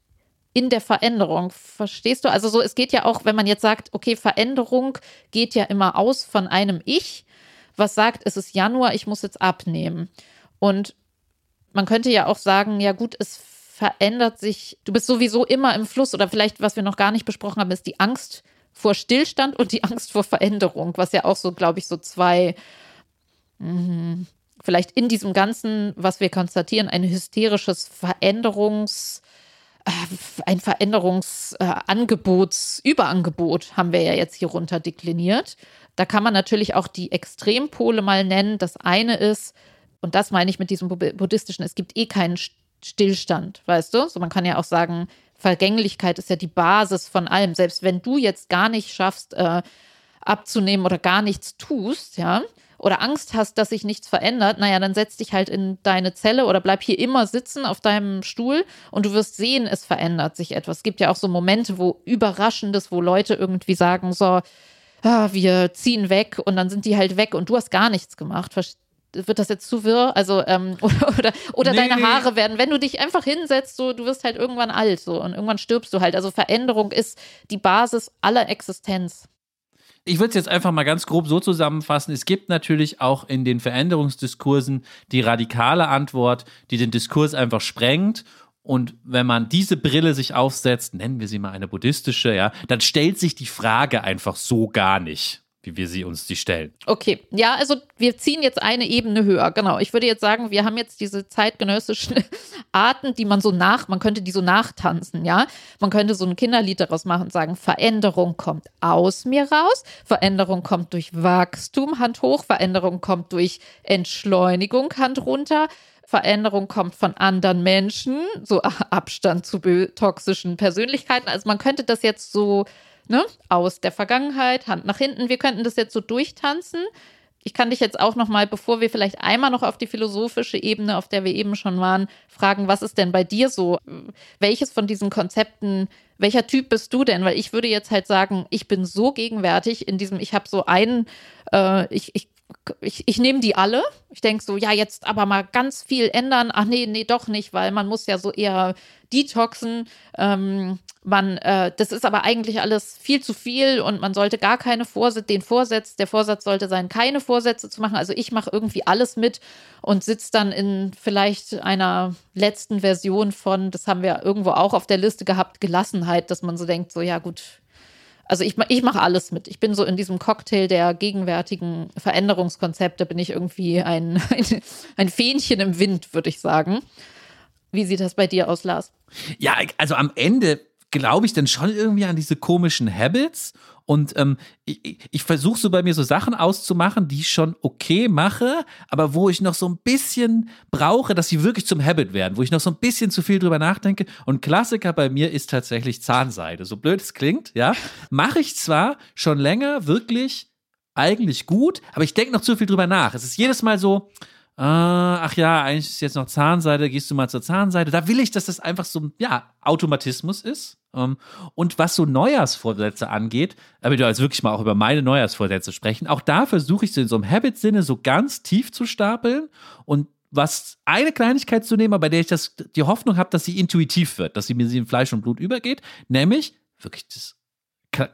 in der Veränderung. Verstehst du? Also so, es geht ja auch, wenn man jetzt sagt, okay, Veränderung geht ja immer aus von einem Ich, was sagt, es ist Januar, ich muss jetzt abnehmen. Und man könnte ja auch sagen, ja gut, es verändert sich, du bist sowieso immer im Fluss oder vielleicht, was wir noch gar nicht besprochen haben, ist die Angst vor Stillstand und die Angst vor Veränderung, was ja auch so, glaube ich, so zwei, mh, vielleicht in diesem Ganzen, was wir konstatieren, ein hysterisches Veränderungs- ein Veränderungsangebots, Überangebot haben wir ja jetzt hier runter dekliniert. Da kann man natürlich auch die Extrempole mal nennen. Das eine ist, und das meine ich mit diesem Bu- buddhistischen, es gibt eh keinen St- Stillstand, weißt du? So man kann ja auch sagen, Vergänglichkeit ist ja die Basis von allem. Selbst wenn du jetzt gar nicht schaffst, äh, abzunehmen oder gar nichts tust, ja, oder Angst hast, dass sich nichts verändert, naja, dann setz dich halt in deine Zelle oder bleib hier immer sitzen auf deinem Stuhl und du wirst sehen, es verändert sich etwas. Es gibt ja auch so Momente, wo Überraschendes, wo Leute irgendwie sagen, so, ah, wir ziehen weg und dann sind die halt weg und du hast gar nichts gemacht. Wird das jetzt zu wirr? Also, ähm, oder, oder, oder Nee, deine nee. Haare werden, wenn du dich einfach hinsetzt, so, du wirst halt irgendwann alt, so, und irgendwann stirbst du halt. Also Veränderung ist die Basis aller Existenz. Ich würde es jetzt einfach mal ganz grob so zusammenfassen. Es gibt natürlich auch in den Veränderungsdiskursen die radikale Antwort, die den Diskurs einfach sprengt. Und wenn man diese Brille sich aufsetzt, nennen wir sie mal eine buddhistische, ja, dann stellt sich die Frage einfach so gar nicht, wie wir sie uns die stellen. Okay, ja, also wir ziehen jetzt eine Ebene höher. Genau. Ich würde jetzt sagen, wir haben jetzt diese zeitgenössischen Arten, die man so nach, man könnte die so nachtanzen, ja. Man könnte so ein Kinderlied daraus machen und sagen, Veränderung kommt aus mir raus, Veränderung kommt durch Wachstum, Hand hoch, Veränderung kommt durch Entschleunigung, Hand runter. Veränderung kommt von anderen Menschen, so Abstand zu toxischen Persönlichkeiten. Also man könnte das jetzt so ne, aus der Vergangenheit, Hand nach hinten. Wir könnten das jetzt so durchtanzen. Ich kann dich jetzt auch noch mal, bevor wir vielleicht einmal noch auf die philosophische Ebene, auf der wir eben schon waren, fragen, was ist denn bei dir so? Welches von diesen Konzepten, welcher Typ bist du denn? Weil ich würde jetzt halt sagen, ich bin so gegenwärtig in diesem, ich habe so einen, äh, ich, ich ich, ich nehme die alle. Ich denke so, ja, jetzt aber mal ganz viel ändern. Ach nee, nee, doch nicht, weil man muss ja so eher detoxen. Ähm, man, äh, das ist aber eigentlich alles viel zu viel und man sollte gar keine Vorsätze, den Vorsatz, der Vorsatz sollte sein, keine Vorsätze zu machen. Also ich mache irgendwie alles mit und sitze dann in vielleicht einer letzten Version von, das haben wir irgendwo auch auf der Liste gehabt, Gelassenheit, dass man so denkt, so ja gut, also ich, ich mache alles mit. Ich bin so in diesem Cocktail der gegenwärtigen Veränderungskonzepte, bin ich irgendwie ein, ein, ein Fähnchen im Wind, würde ich sagen. Wie sieht das bei dir aus, Lars? Ja, also am Ende glaube ich dann schon irgendwie an diese komischen Habits und ähm, ich, ich- versuche so bei mir so Sachen auszumachen, die ich schon okay mache, aber wo ich noch so ein bisschen brauche, dass sie wirklich zum Habit werden, wo ich noch so ein bisschen zu viel drüber nachdenke. Und Klassiker bei mir ist tatsächlich Zahnseide. So blöd es klingt, ja, mache ich zwar schon länger wirklich eigentlich gut, aber ich denke noch zu viel drüber nach. Es ist jedes Mal so, ah, ach ja, eigentlich ist jetzt noch Zahnseide, gehst du mal zur Zahnseide. Da will ich, dass das einfach so, ja, Automatismus ist. Ähm, und was so Neujahrsvorsätze angeht, damit wir jetzt wirklich mal auch über meine Neujahrsvorsätze sprechen, auch da versuche ich so in so einem Habit-Sinne so ganz tief zu stapeln und was eine Kleinigkeit zu nehmen, bei der ich das, die Hoffnung habe, dass sie intuitiv wird, dass sie mir in Fleisch und Blut übergeht, nämlich wirklich das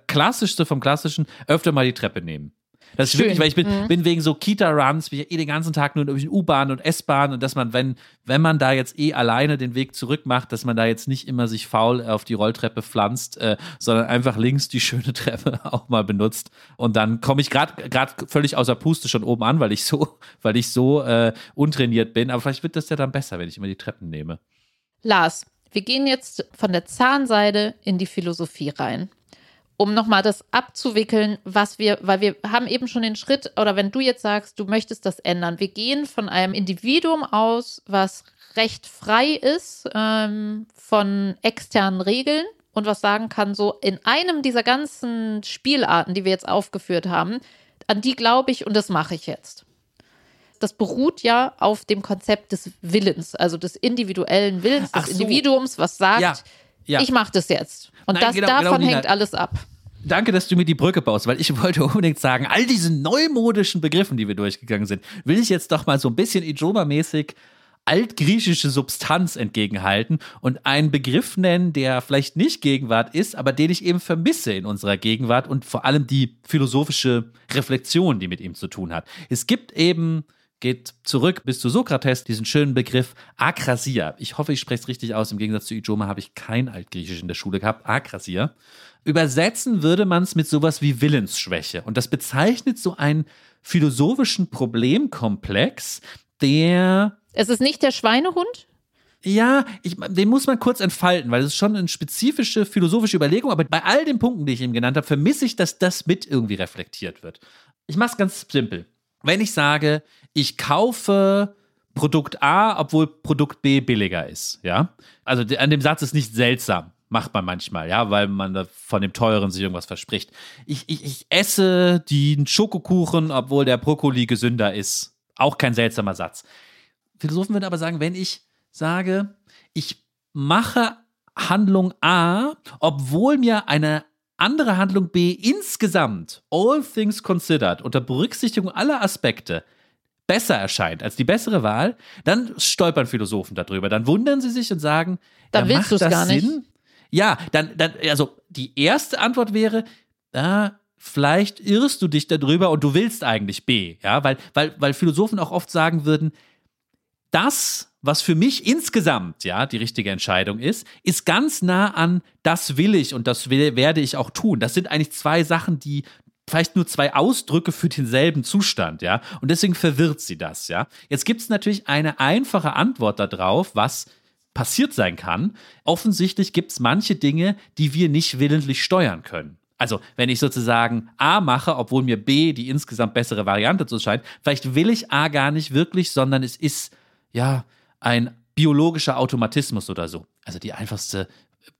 Klassischste vom Klassischen, öfter mal die Treppe nehmen. Das ist wirklich, weil ich bin, mhm. bin wegen so Kita-Runs, bin ich eh den ganzen Tag nur durch U-Bahn und S-Bahn und dass man, wenn, wenn man da jetzt eh alleine den Weg zurück macht, dass man da jetzt nicht immer sich faul auf die Rolltreppe pflanzt, äh, sondern einfach links die schöne Treppe auch mal benutzt. Und dann komme ich gerade völlig außer Puste schon oben an, weil ich so, weil ich so äh, untrainiert bin. Aber vielleicht wird das ja dann besser, wenn ich immer die Treppen nehme. Lars, wir gehen jetzt von der Zahnseide in die Philosophie rein um nochmal das abzuwickeln, was wir, weil wir haben eben schon den Schritt, oder wenn du jetzt sagst, du möchtest das ändern, wir gehen von einem Individuum aus, was recht frei ist ähm, von externen Regeln und was sagen kann, so in einem dieser ganzen Spielarten, die wir jetzt aufgeführt haben, an die glaube ich und das mache ich jetzt. Das beruht ja auf dem Konzept des Willens, also des individuellen Willens, des so. Individuums, was sagt, ja ja. ich mache das jetzt. Und Nein, das, genau, davon genau, hängt alles ab. Danke, dass du mir die Brücke baust, weil ich wollte unbedingt sagen, all diese neumodischen Begriffen, die wir durchgegangen sind, will ich jetzt doch mal so ein bisschen Ijoma-mäßig altgriechische Substanz entgegenhalten und einen Begriff nennen, der vielleicht nicht Gegenwart ist, aber den ich eben vermisse in unserer Gegenwart und vor allem die philosophische Reflexion, die mit ihm zu tun hat. Es gibt eben geht zurück bis zu Sokrates, diesen schönen Begriff Akrasia. Ich hoffe, ich spreche es richtig aus. Im Gegensatz zu Ijoma habe ich kein Altgriechisch in der Schule gehabt. Akrasia. Übersetzen würde man es mit sowas wie Willensschwäche. Und das bezeichnet so einen philosophischen Problemkomplex, der. Es ist nicht der Schweinehund? Ja, ich, den muss man kurz entfalten, weil es ist schon eine spezifische philosophische Überlegung. Aber bei all den Punkten, die ich ihm genannt habe, vermisse ich, dass das mit irgendwie reflektiert wird. Ich mache es ganz simpel. Wenn ich sage, ich kaufe Produkt A, obwohl Produkt B billiger ist, ja. Also an dem Satz ist nicht seltsam. Macht man manchmal, ja, weil man von dem teuren sich irgendwas verspricht. Ich, ich, ich esse den Schokokuchen, obwohl der Brokkoli gesünder ist. Auch kein seltsamer Satz. Philosophen würden aber sagen, wenn ich sage, ich mache Handlung A, obwohl mir eine andere Handlung B insgesamt, all things considered, unter Berücksichtigung aller Aspekte, besser erscheint als die bessere Wahl, dann stolpern Philosophen darüber. Dann wundern sie sich und sagen, dann ja, willst du es gar nicht. Sinn? Ja, dann, dann, also die erste Antwort wäre, ah, vielleicht irrst du dich darüber und du willst eigentlich B, ja, weil, weil, weil Philosophen auch oft sagen würden, das, was für mich insgesamt ja die richtige Entscheidung ist, ist ganz nah an das will ich und das will, werde ich auch tun. Das sind eigentlich zwei Sachen, die vielleicht nur zwei Ausdrücke für denselben Zustand, ja. Und deswegen verwirrt sie das, ja. Jetzt gibt es natürlich eine einfache Antwort darauf, was passiert sein kann. Offensichtlich gibt es manche Dinge, die wir nicht willentlich steuern können. Also, wenn ich sozusagen A mache, obwohl mir B die insgesamt bessere Variante zu scheint, vielleicht will ich A gar nicht wirklich, sondern es ist ja ein biologischer Automatismus oder so. Also die einfachste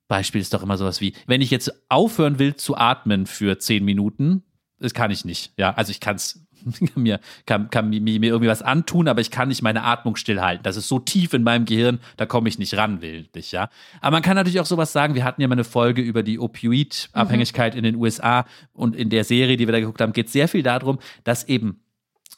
Beispiel ist doch immer sowas wie, wenn ich jetzt aufhören will zu atmen für zehn Minuten, das kann ich nicht. Ja, also ich kann's, mir, kann, kann mir, mir irgendwie was antun, aber ich kann nicht meine Atmung stillhalten. Das ist so tief in meinem Gehirn, da komme ich nicht ran, willentlich, ja. Aber man kann natürlich auch sowas sagen. Wir hatten ja mal eine Folge über die Opioid-Abhängigkeit mhm. in den USA und in der Serie, die wir da geguckt haben, geht es sehr viel darum, dass eben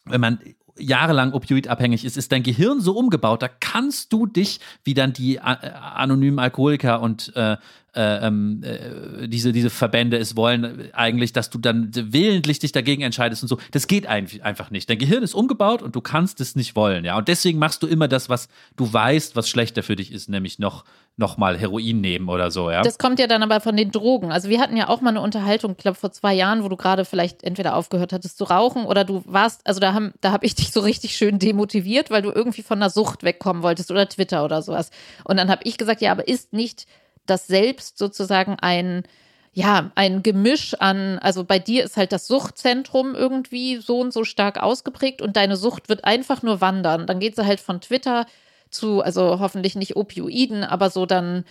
wenn man jahrelang opioidabhängig ist, ist dein Gehirn so umgebaut, da kannst du dich, wie dann die äh, anonymen Alkoholiker und äh, äh, ähm, äh, diese, diese Verbände es wollen, eigentlich, dass du dann willentlich dich dagegen entscheidest und so. Das geht einfach nicht. Dein Gehirn ist umgebaut und du kannst es nicht wollen, ja. Und deswegen machst du immer das, was du weißt, was schlechter für dich ist, nämlich noch, noch mal Heroin nehmen oder so, ja. Das kommt ja dann aber von den Drogen. Also wir hatten ja auch mal eine Unterhaltung, ich glaube vor zwei Jahren, wo du gerade vielleicht entweder aufgehört hattest zu rauchen oder du warst, also da haben, da habe ich dich so richtig schön demotiviert, weil du irgendwie von der Sucht wegkommen wolltest oder Twitter oder sowas. Und dann habe ich gesagt, ja, aber ist nicht das Selbst sozusagen ein, ja, ein Gemisch an, also bei dir ist halt das Suchtzentrum irgendwie so und so stark ausgeprägt und deine Sucht wird einfach nur wandern. Dann geht sie halt von Twitter zu, also hoffentlich nicht Opioiden, aber so dann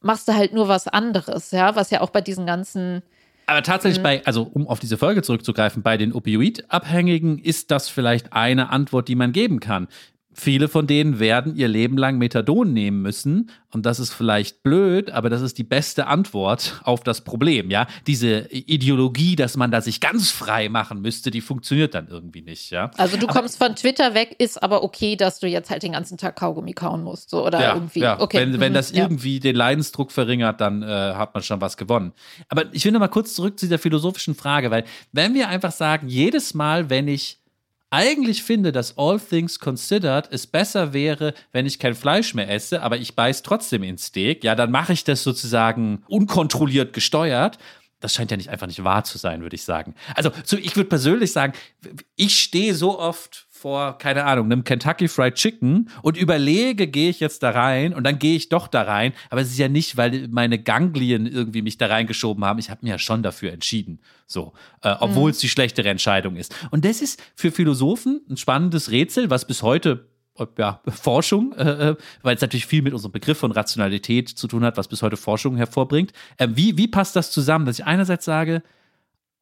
machst du halt nur was anderes, ja, was ja auch bei diesen ganzen Aber tatsächlich mhm. bei, also um auf diese Folge zurückzugreifen, bei den Opioidabhängigen ist das vielleicht eine Antwort, die man geben kann. Viele von denen werden ihr Leben lang Methadon nehmen müssen. Und das ist vielleicht blöd, aber das ist die beste Antwort auf das Problem. Ja, diese Ideologie, dass man da sich ganz frei machen müsste, die funktioniert dann irgendwie nicht. Ja, also du kommst aber, von Twitter weg, ist aber okay, dass du jetzt halt den ganzen Tag Kaugummi kauen musst, so oder ja, irgendwie. Ja. Okay. Wenn, wenn mhm, das ja. irgendwie den Leidensdruck verringert, dann äh, hat man schon was gewonnen. Aber ich will noch mal kurz zurück zu dieser philosophischen Frage, weil wenn wir einfach sagen, jedes Mal, wenn ich eigentlich finde, dass All Things Considered es besser wäre, wenn ich kein Fleisch mehr esse, aber ich beiß trotzdem ins Steak, ja, dann mache ich das sozusagen unkontrolliert gesteuert. Das scheint ja nicht einfach nicht wahr zu sein, würde ich sagen. Also, so, ich würde persönlich sagen, ich stehe so oft vor, keine Ahnung, einem Kentucky Fried Chicken und überlege, gehe ich jetzt da rein und dann gehe ich doch da rein. Aber es ist ja nicht, weil meine Ganglien irgendwie mich da reingeschoben haben. Ich habe mir ja schon dafür entschieden. So, äh, obwohl es mhm. die schlechtere Entscheidung ist. Und das ist für Philosophen ein spannendes Rätsel, was bis heute äh, ja, Forschung, äh, äh, weil es natürlich viel mit unserem Begriff von Rationalität zu tun hat, was bis heute Forschung hervorbringt. Äh, wie, wie passt das zusammen, dass ich einerseits sage,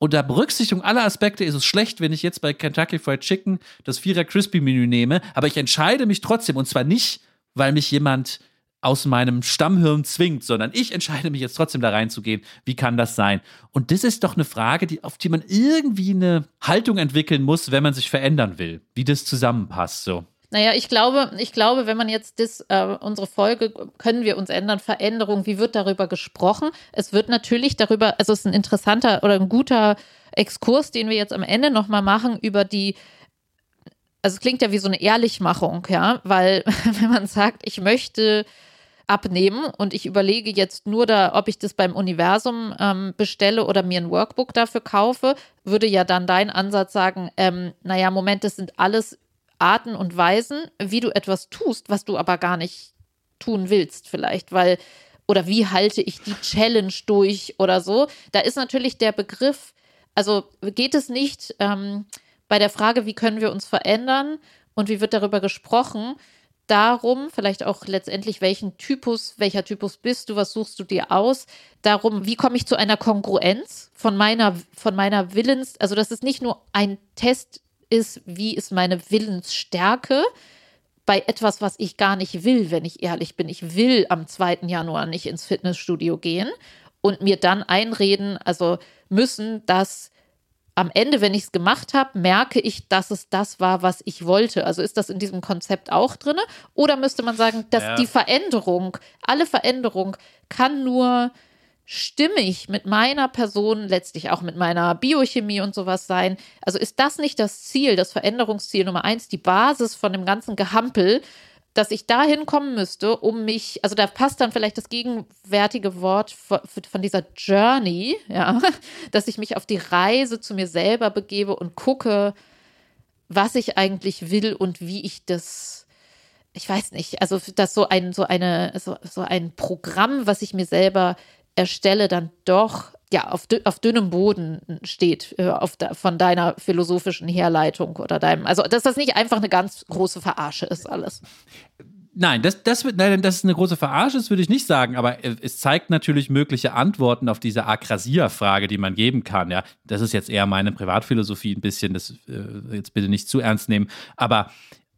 unter Berücksichtigung aller Aspekte ist es schlecht, wenn ich jetzt bei Kentucky Fried Chicken das Vierer Crispy Menü nehme, aber ich entscheide mich trotzdem und zwar nicht, weil mich jemand aus meinem Stammhirn zwingt, sondern ich entscheide mich jetzt trotzdem da reinzugehen. Wie kann das sein? Und das ist doch eine Frage, die, auf die man irgendwie eine Haltung entwickeln muss, wenn man sich verändern will, wie das zusammenpasst. So. Naja, ich glaube, ich glaube, wenn man jetzt das, äh, unsere Folge, können wir uns ändern, Veränderung, wie wird darüber gesprochen? Es wird natürlich darüber, also es ist ein interessanter oder ein guter Exkurs, den wir jetzt am Ende nochmal machen über die, also es klingt ja wie so eine Ehrlichmachung, ja, weil wenn man sagt, ich möchte abnehmen und ich überlege jetzt nur da, ob ich das beim Universum ähm, bestelle oder mir ein Workbook dafür kaufe, würde ja dann dein Ansatz sagen, ähm, naja, Moment, das sind alles Arten und Weisen, wie du etwas tust, was du aber gar nicht tun willst, vielleicht, weil, oder wie halte ich die Challenge durch oder so. Da ist natürlich der Begriff, also geht es nicht ähm, bei der Frage, wie können wir uns verändern und wie wird darüber gesprochen, darum, vielleicht auch letztendlich, welchen Typus, welcher Typus bist du, was suchst du dir aus, darum, wie komme ich zu einer Kongruenz von meiner, von meiner Willens, also das ist nicht nur ein Test ist, wie ist meine Willensstärke bei etwas, was ich gar nicht will, wenn ich ehrlich bin. Ich will am 2. Januar nicht ins Fitnessstudio gehen und mir dann einreden, also müssen, dass am Ende, wenn ich es gemacht habe, merke ich, dass es das war, was ich wollte. Also ist das in diesem Konzept auch drin? Oder müsste man sagen, dass ja. die Veränderung, alle Veränderung kann nur stimmig mit meiner Person, letztlich auch mit meiner Biochemie und sowas sein. Also ist das nicht das Ziel, das Veränderungsziel Nummer eins, die Basis von dem ganzen Gehampel, dass ich dahin kommen müsste, um mich, also da passt dann vielleicht das gegenwärtige Wort von dieser Journey, ja, dass ich mich auf die Reise zu mir selber begebe und gucke, was ich eigentlich will und wie ich das, ich weiß nicht, also das so ein, so eine, so, so ein Programm, was ich mir selber erstelle, dann doch ja, auf, auf dünnem Boden steht äh, auf von deiner philosophischen Herleitung oder deinem, also dass das nicht einfach eine ganz große Verarsche ist alles. Nein, das, das, wird, nein, das ist eine große Verarsche, das würde ich nicht sagen, aber es zeigt natürlich mögliche Antworten auf diese Akrasia-Frage, die man geben kann. Ja, das ist jetzt eher meine Privatphilosophie ein bisschen, das äh, jetzt bitte nicht zu ernst nehmen, aber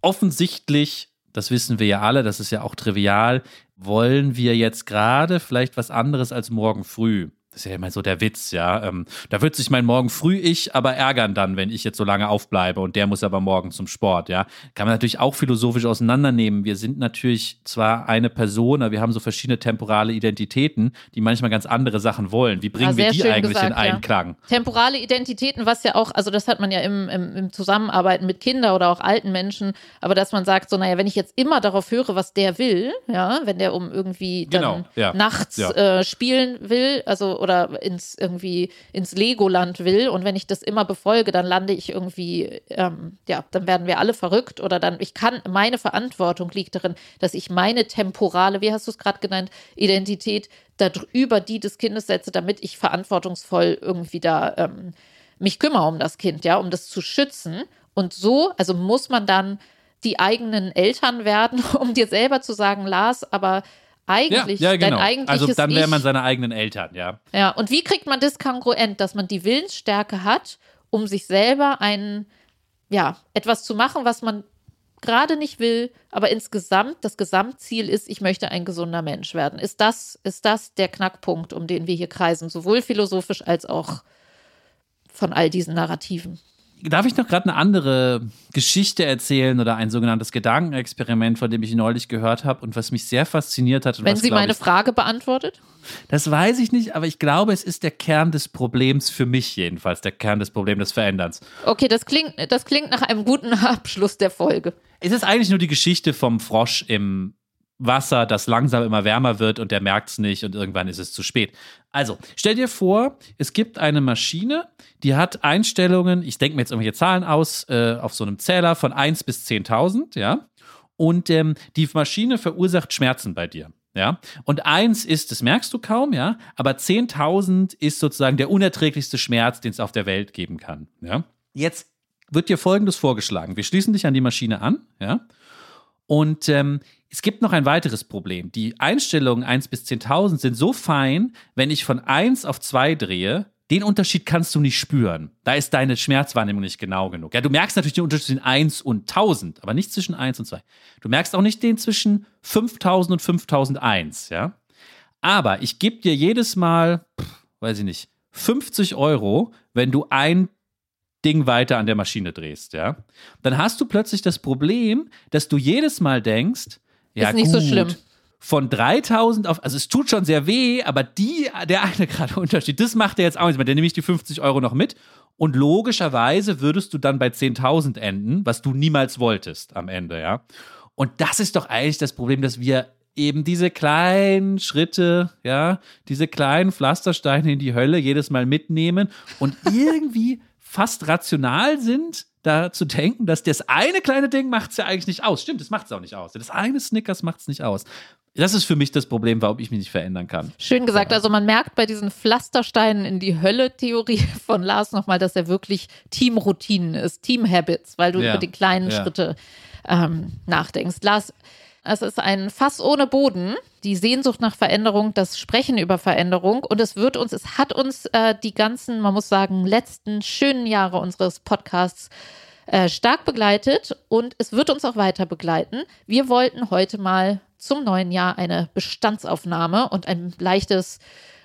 offensichtlich das wissen wir ja alle, das ist ja auch trivial, wollen wir jetzt gerade vielleicht was anderes als morgen früh? Das ist ja immer so der Witz, ja. Ähm, da wird sich mein Morgen früh ich aber ärgern dann, wenn ich jetzt so lange aufbleibe und der muss aber morgen zum Sport, ja. Kann man natürlich auch philosophisch auseinandernehmen. Wir sind natürlich zwar eine Person, aber wir haben so verschiedene temporale Identitäten, die manchmal ganz andere Sachen wollen. Wie bringen ja, wir die eigentlich gesagt, in Einklang? Ja. Temporale Identitäten, was ja auch, also das hat man ja im, im, im Zusammenarbeiten mit Kindern oder auch alten Menschen, aber dass man sagt, so, naja, wenn ich jetzt immer darauf höre, was der will, ja, wenn der um irgendwie dann genau, ja. nachts äh, spielen will, also oder ins irgendwie ins Legoland will und wenn ich das immer befolge, dann lande ich irgendwie, ähm, ja, dann werden wir alle verrückt oder dann, ich kann, meine Verantwortung liegt darin, dass ich meine temporale, wie hast du es gerade genannt, Identität darüber die des Kindes setze, damit ich verantwortungsvoll irgendwie da ähm, mich kümmere um das Kind, ja, um das zu schützen. Und so, also muss man dann die eigenen Eltern werden, um dir selber zu sagen, Lars, aber eigentlich, ja, ja, genau. dein eigentliches Also dann wäre man seine eigenen Eltern, ja. Ja, und wie kriegt man das kongruent, dass man die Willensstärke hat, um sich selber ein, ja, etwas zu machen, was man gerade nicht will, aber insgesamt das Gesamtziel ist, ich möchte ein gesunder Mensch werden. Ist das, ist das der Knackpunkt, um den wir hier kreisen, sowohl philosophisch als auch von all diesen Narrativen? Darf ich noch gerade eine andere Geschichte erzählen oder ein sogenanntes Gedankenexperiment, von dem ich neulich gehört habe und was mich sehr fasziniert hat? Wenn was, sie meine ich, Frage beantwortet? Das weiß ich nicht, aber ich glaube, es ist der Kern des Problems für mich jedenfalls, der Kern des Problems des Veränderns. Okay, das klingt, das klingt nach einem guten Abschluss der Folge. Es ist eigentlich nur die Geschichte vom Frosch im Wasser, das langsam immer wärmer wird und der merkt es nicht und irgendwann ist es zu spät. Also, stell dir vor, es gibt eine Maschine, die hat Einstellungen, ich denke mir jetzt irgendwelche Zahlen aus, äh, auf so einem Zähler von 1 bis 10.000, ja. Und ähm, die Maschine verursacht Schmerzen bei dir. Ja, und eins ist, das merkst du kaum, ja, aber 10.000 ist sozusagen der unerträglichste Schmerz, den es auf der Welt geben kann. Ja, jetzt wird dir Folgendes vorgeschlagen: Wir schließen dich an die Maschine an, ja, und ähm, es gibt noch ein weiteres Problem. Die Einstellungen 1 bis 10.000 sind so fein, wenn ich von 1 auf 2 drehe, den Unterschied kannst du nicht spüren. Da ist deine Schmerzwahrnehmung nicht genau genug. Ja, du merkst natürlich den Unterschied zwischen 1 und 1000, aber nicht zwischen 1 und 2. Du merkst auch nicht den zwischen 5000 und 5001, ja. Aber ich gebe dir jedes Mal, pff, weiß ich nicht, 50 Euro, wenn du ein Ding weiter an der Maschine drehst, ja. Dann hast du plötzlich das Problem, dass du jedes Mal denkst, ja, Ist nicht gut, so schlimm. Von 3000 auf, also es tut schon sehr weh, aber die, der eine gerade Unterschied, das macht er jetzt auch nicht mehr. Der nehme ich die 50 Euro noch mit. Und logischerweise würdest du dann bei 10.000 enden, was du niemals wolltest am Ende, ja. Und das ist doch eigentlich das Problem, dass wir eben diese kleinen Schritte, ja, diese kleinen Pflastersteine in die Hölle jedes Mal mitnehmen und irgendwie fast rational sind, da zu denken, dass das eine kleine Ding macht es ja eigentlich nicht aus. Stimmt, das macht es auch nicht aus. Das eine Snickers macht es nicht aus. Das ist für mich das Problem, warum ich mich nicht verändern kann. Schön gesagt. Also man merkt bei diesen Pflastersteinen in die Hölle-Theorie von Lars nochmal, dass er wirklich Teamroutinen ist, Team-Habits, weil du Ja, über die kleinen ja. Schritte ähm, nachdenkst. Lars, es ist ein Fass ohne Boden, die Sehnsucht nach Veränderung, das Sprechen über Veränderung und es wird uns, es hat uns äh, die ganzen, man muss sagen, letzten schönen Jahre unseres Podcasts äh, stark begleitet und es wird uns auch weiter begleiten. Wir wollten heute mal zum neuen Jahr eine Bestandsaufnahme und ein leichtes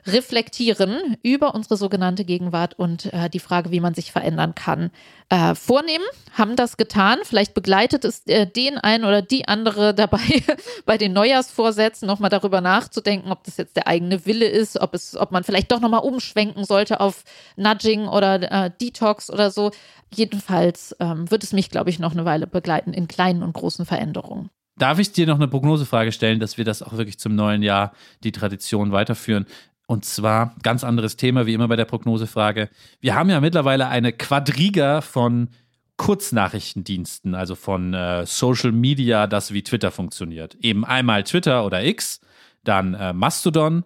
Reflektieren über unsere sogenannte Gegenwart und äh, die Frage, wie man sich verändern kann, äh, vornehmen. Haben das getan. Vielleicht begleitet es äh, den einen oder die andere dabei, bei den Neujahrsvorsätzen nochmal darüber nachzudenken, ob das jetzt der eigene Wille ist, ob, es, ob man vielleicht doch nochmal umschwenken sollte auf Nudging oder äh, Detox oder so. Jedenfalls ähm, wird es mich, glaube ich, noch eine Weile begleiten in kleinen und großen Veränderungen. Darf ich dir noch eine Prognosefrage stellen, dass wir das auch wirklich zum neuen Jahr die Tradition weiterführen? Und zwar ganz anderes Thema wie immer bei der Prognosefrage. Wir haben ja mittlerweile eine Quadriga von Kurznachrichtendiensten, also von äh, Social Media, das wie Twitter funktioniert. Eben einmal Twitter oder X, dann äh, Mastodon,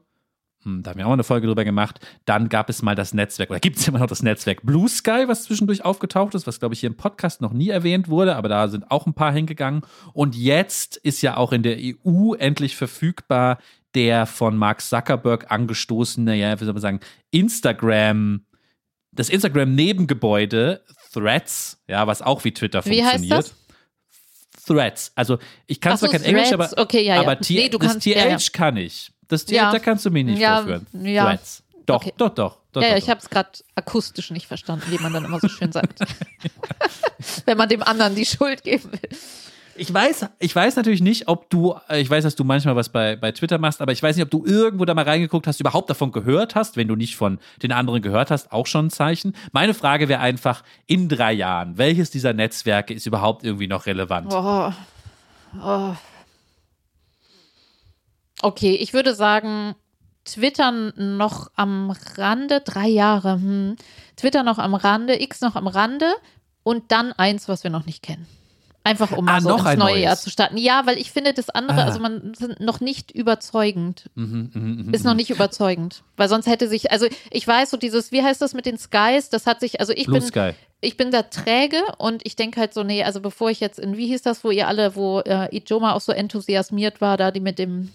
da haben wir auch eine Folge drüber gemacht. Dann gab es mal das Netzwerk, oder gibt es immer noch das Netzwerk Blue Sky, was zwischendurch aufgetaucht ist, was, glaube ich, hier im Podcast noch nie erwähnt wurde, aber da sind auch ein paar hingegangen. Und jetzt ist ja auch in der EU endlich verfügbar der von Mark Zuckerberg angestoßene, ja, wie soll man sagen, Instagram, das Instagram-Nebengebäude Threads, ja, was auch wie Twitter Wie heißt funktioniert. das? Threads. Also ich kann Ach so, zwar kein Englisch, Threads. aber, Okay, ja, ja. aber T Nee, kannst- TH ja, ja. kann ich. Das TH, Ja. da kannst du mich nicht Ja, vorführen. ja. Threads. Doch, Okay. doch, doch, doch. ja, ja, doch, ich habe es gerade akustisch nicht verstanden, wie man dann immer so schön sagt. Wenn man dem anderen die Schuld geben will. Ich weiß, ich weiß natürlich nicht, ob du, äh, ich weiß, dass du manchmal was bei, bei Twitter machst, aber ich weiß nicht, ob du irgendwo da mal reingeguckt hast, überhaupt davon gehört hast. Wenn du nicht von den anderen gehört hast, auch schon ein Zeichen. Meine Frage wäre einfach, in drei Jahren, welches dieser Netzwerke ist überhaupt irgendwie noch relevant? Oh. Oh. Okay, ich würde sagen, Twitter noch am Rande, drei Jahre. Hm. Twitter noch am Rande, X noch am Rande und dann eins, was wir noch nicht kennen. Einfach um Ah, so noch ins neue neues. Jahr zu starten. Ja, weil ich finde, das andere, Ah. also man sind noch nicht überzeugend. Mhm, mhm, mhm, Ist noch nicht überzeugend. Weil sonst hätte sich, also ich weiß so dieses, wie heißt das mit den Skies? Das hat sich, also ich Blue bin, Sky. ich bin da träge und ich denke halt so, nee, also bevor ich jetzt in, wie hieß das, wo ihr alle, wo äh, Ijoma auch so enthusiasmiert war, da die mit dem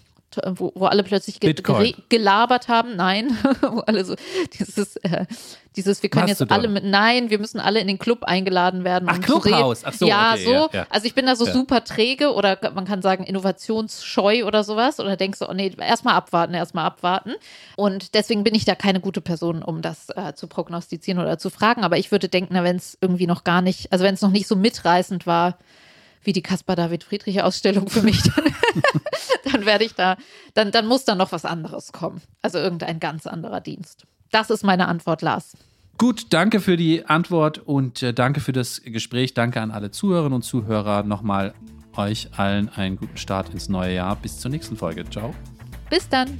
wo, wo alle plötzlich ge Bitcoin. gelabert haben. Nein, wo alle so dieses, äh, dieses, wir können jetzt Mastodon. alle mit, nein, wir müssen alle in den Club eingeladen werden. Ach, um reden. Ach so, ja, okay, so. ja, ja. Also ich bin da so Ja. super träge oder man kann sagen innovationsscheu oder sowas. Oder denkst du, oh nee, erstmal abwarten, erstmal abwarten. Und deswegen bin ich da keine gute Person, um das äh, zu prognostizieren oder zu fragen. Aber ich würde denken, wenn es irgendwie noch gar nicht, also wenn es noch nicht so mitreißend war, wie die Caspar David Friedrich Ausstellung für mich, dann, dann werde ich da, dann, dann muss da noch was anderes kommen. Also irgendein ganz anderer Dienst. Das ist meine Antwort, Lars. Gut, danke für die Antwort und äh, danke für das Gespräch. Danke an alle Zuhörerinnen und Zuhörer. Nochmal euch allen einen guten Start ins neue Jahr. Bis zur nächsten Folge. Ciao. Bis dann.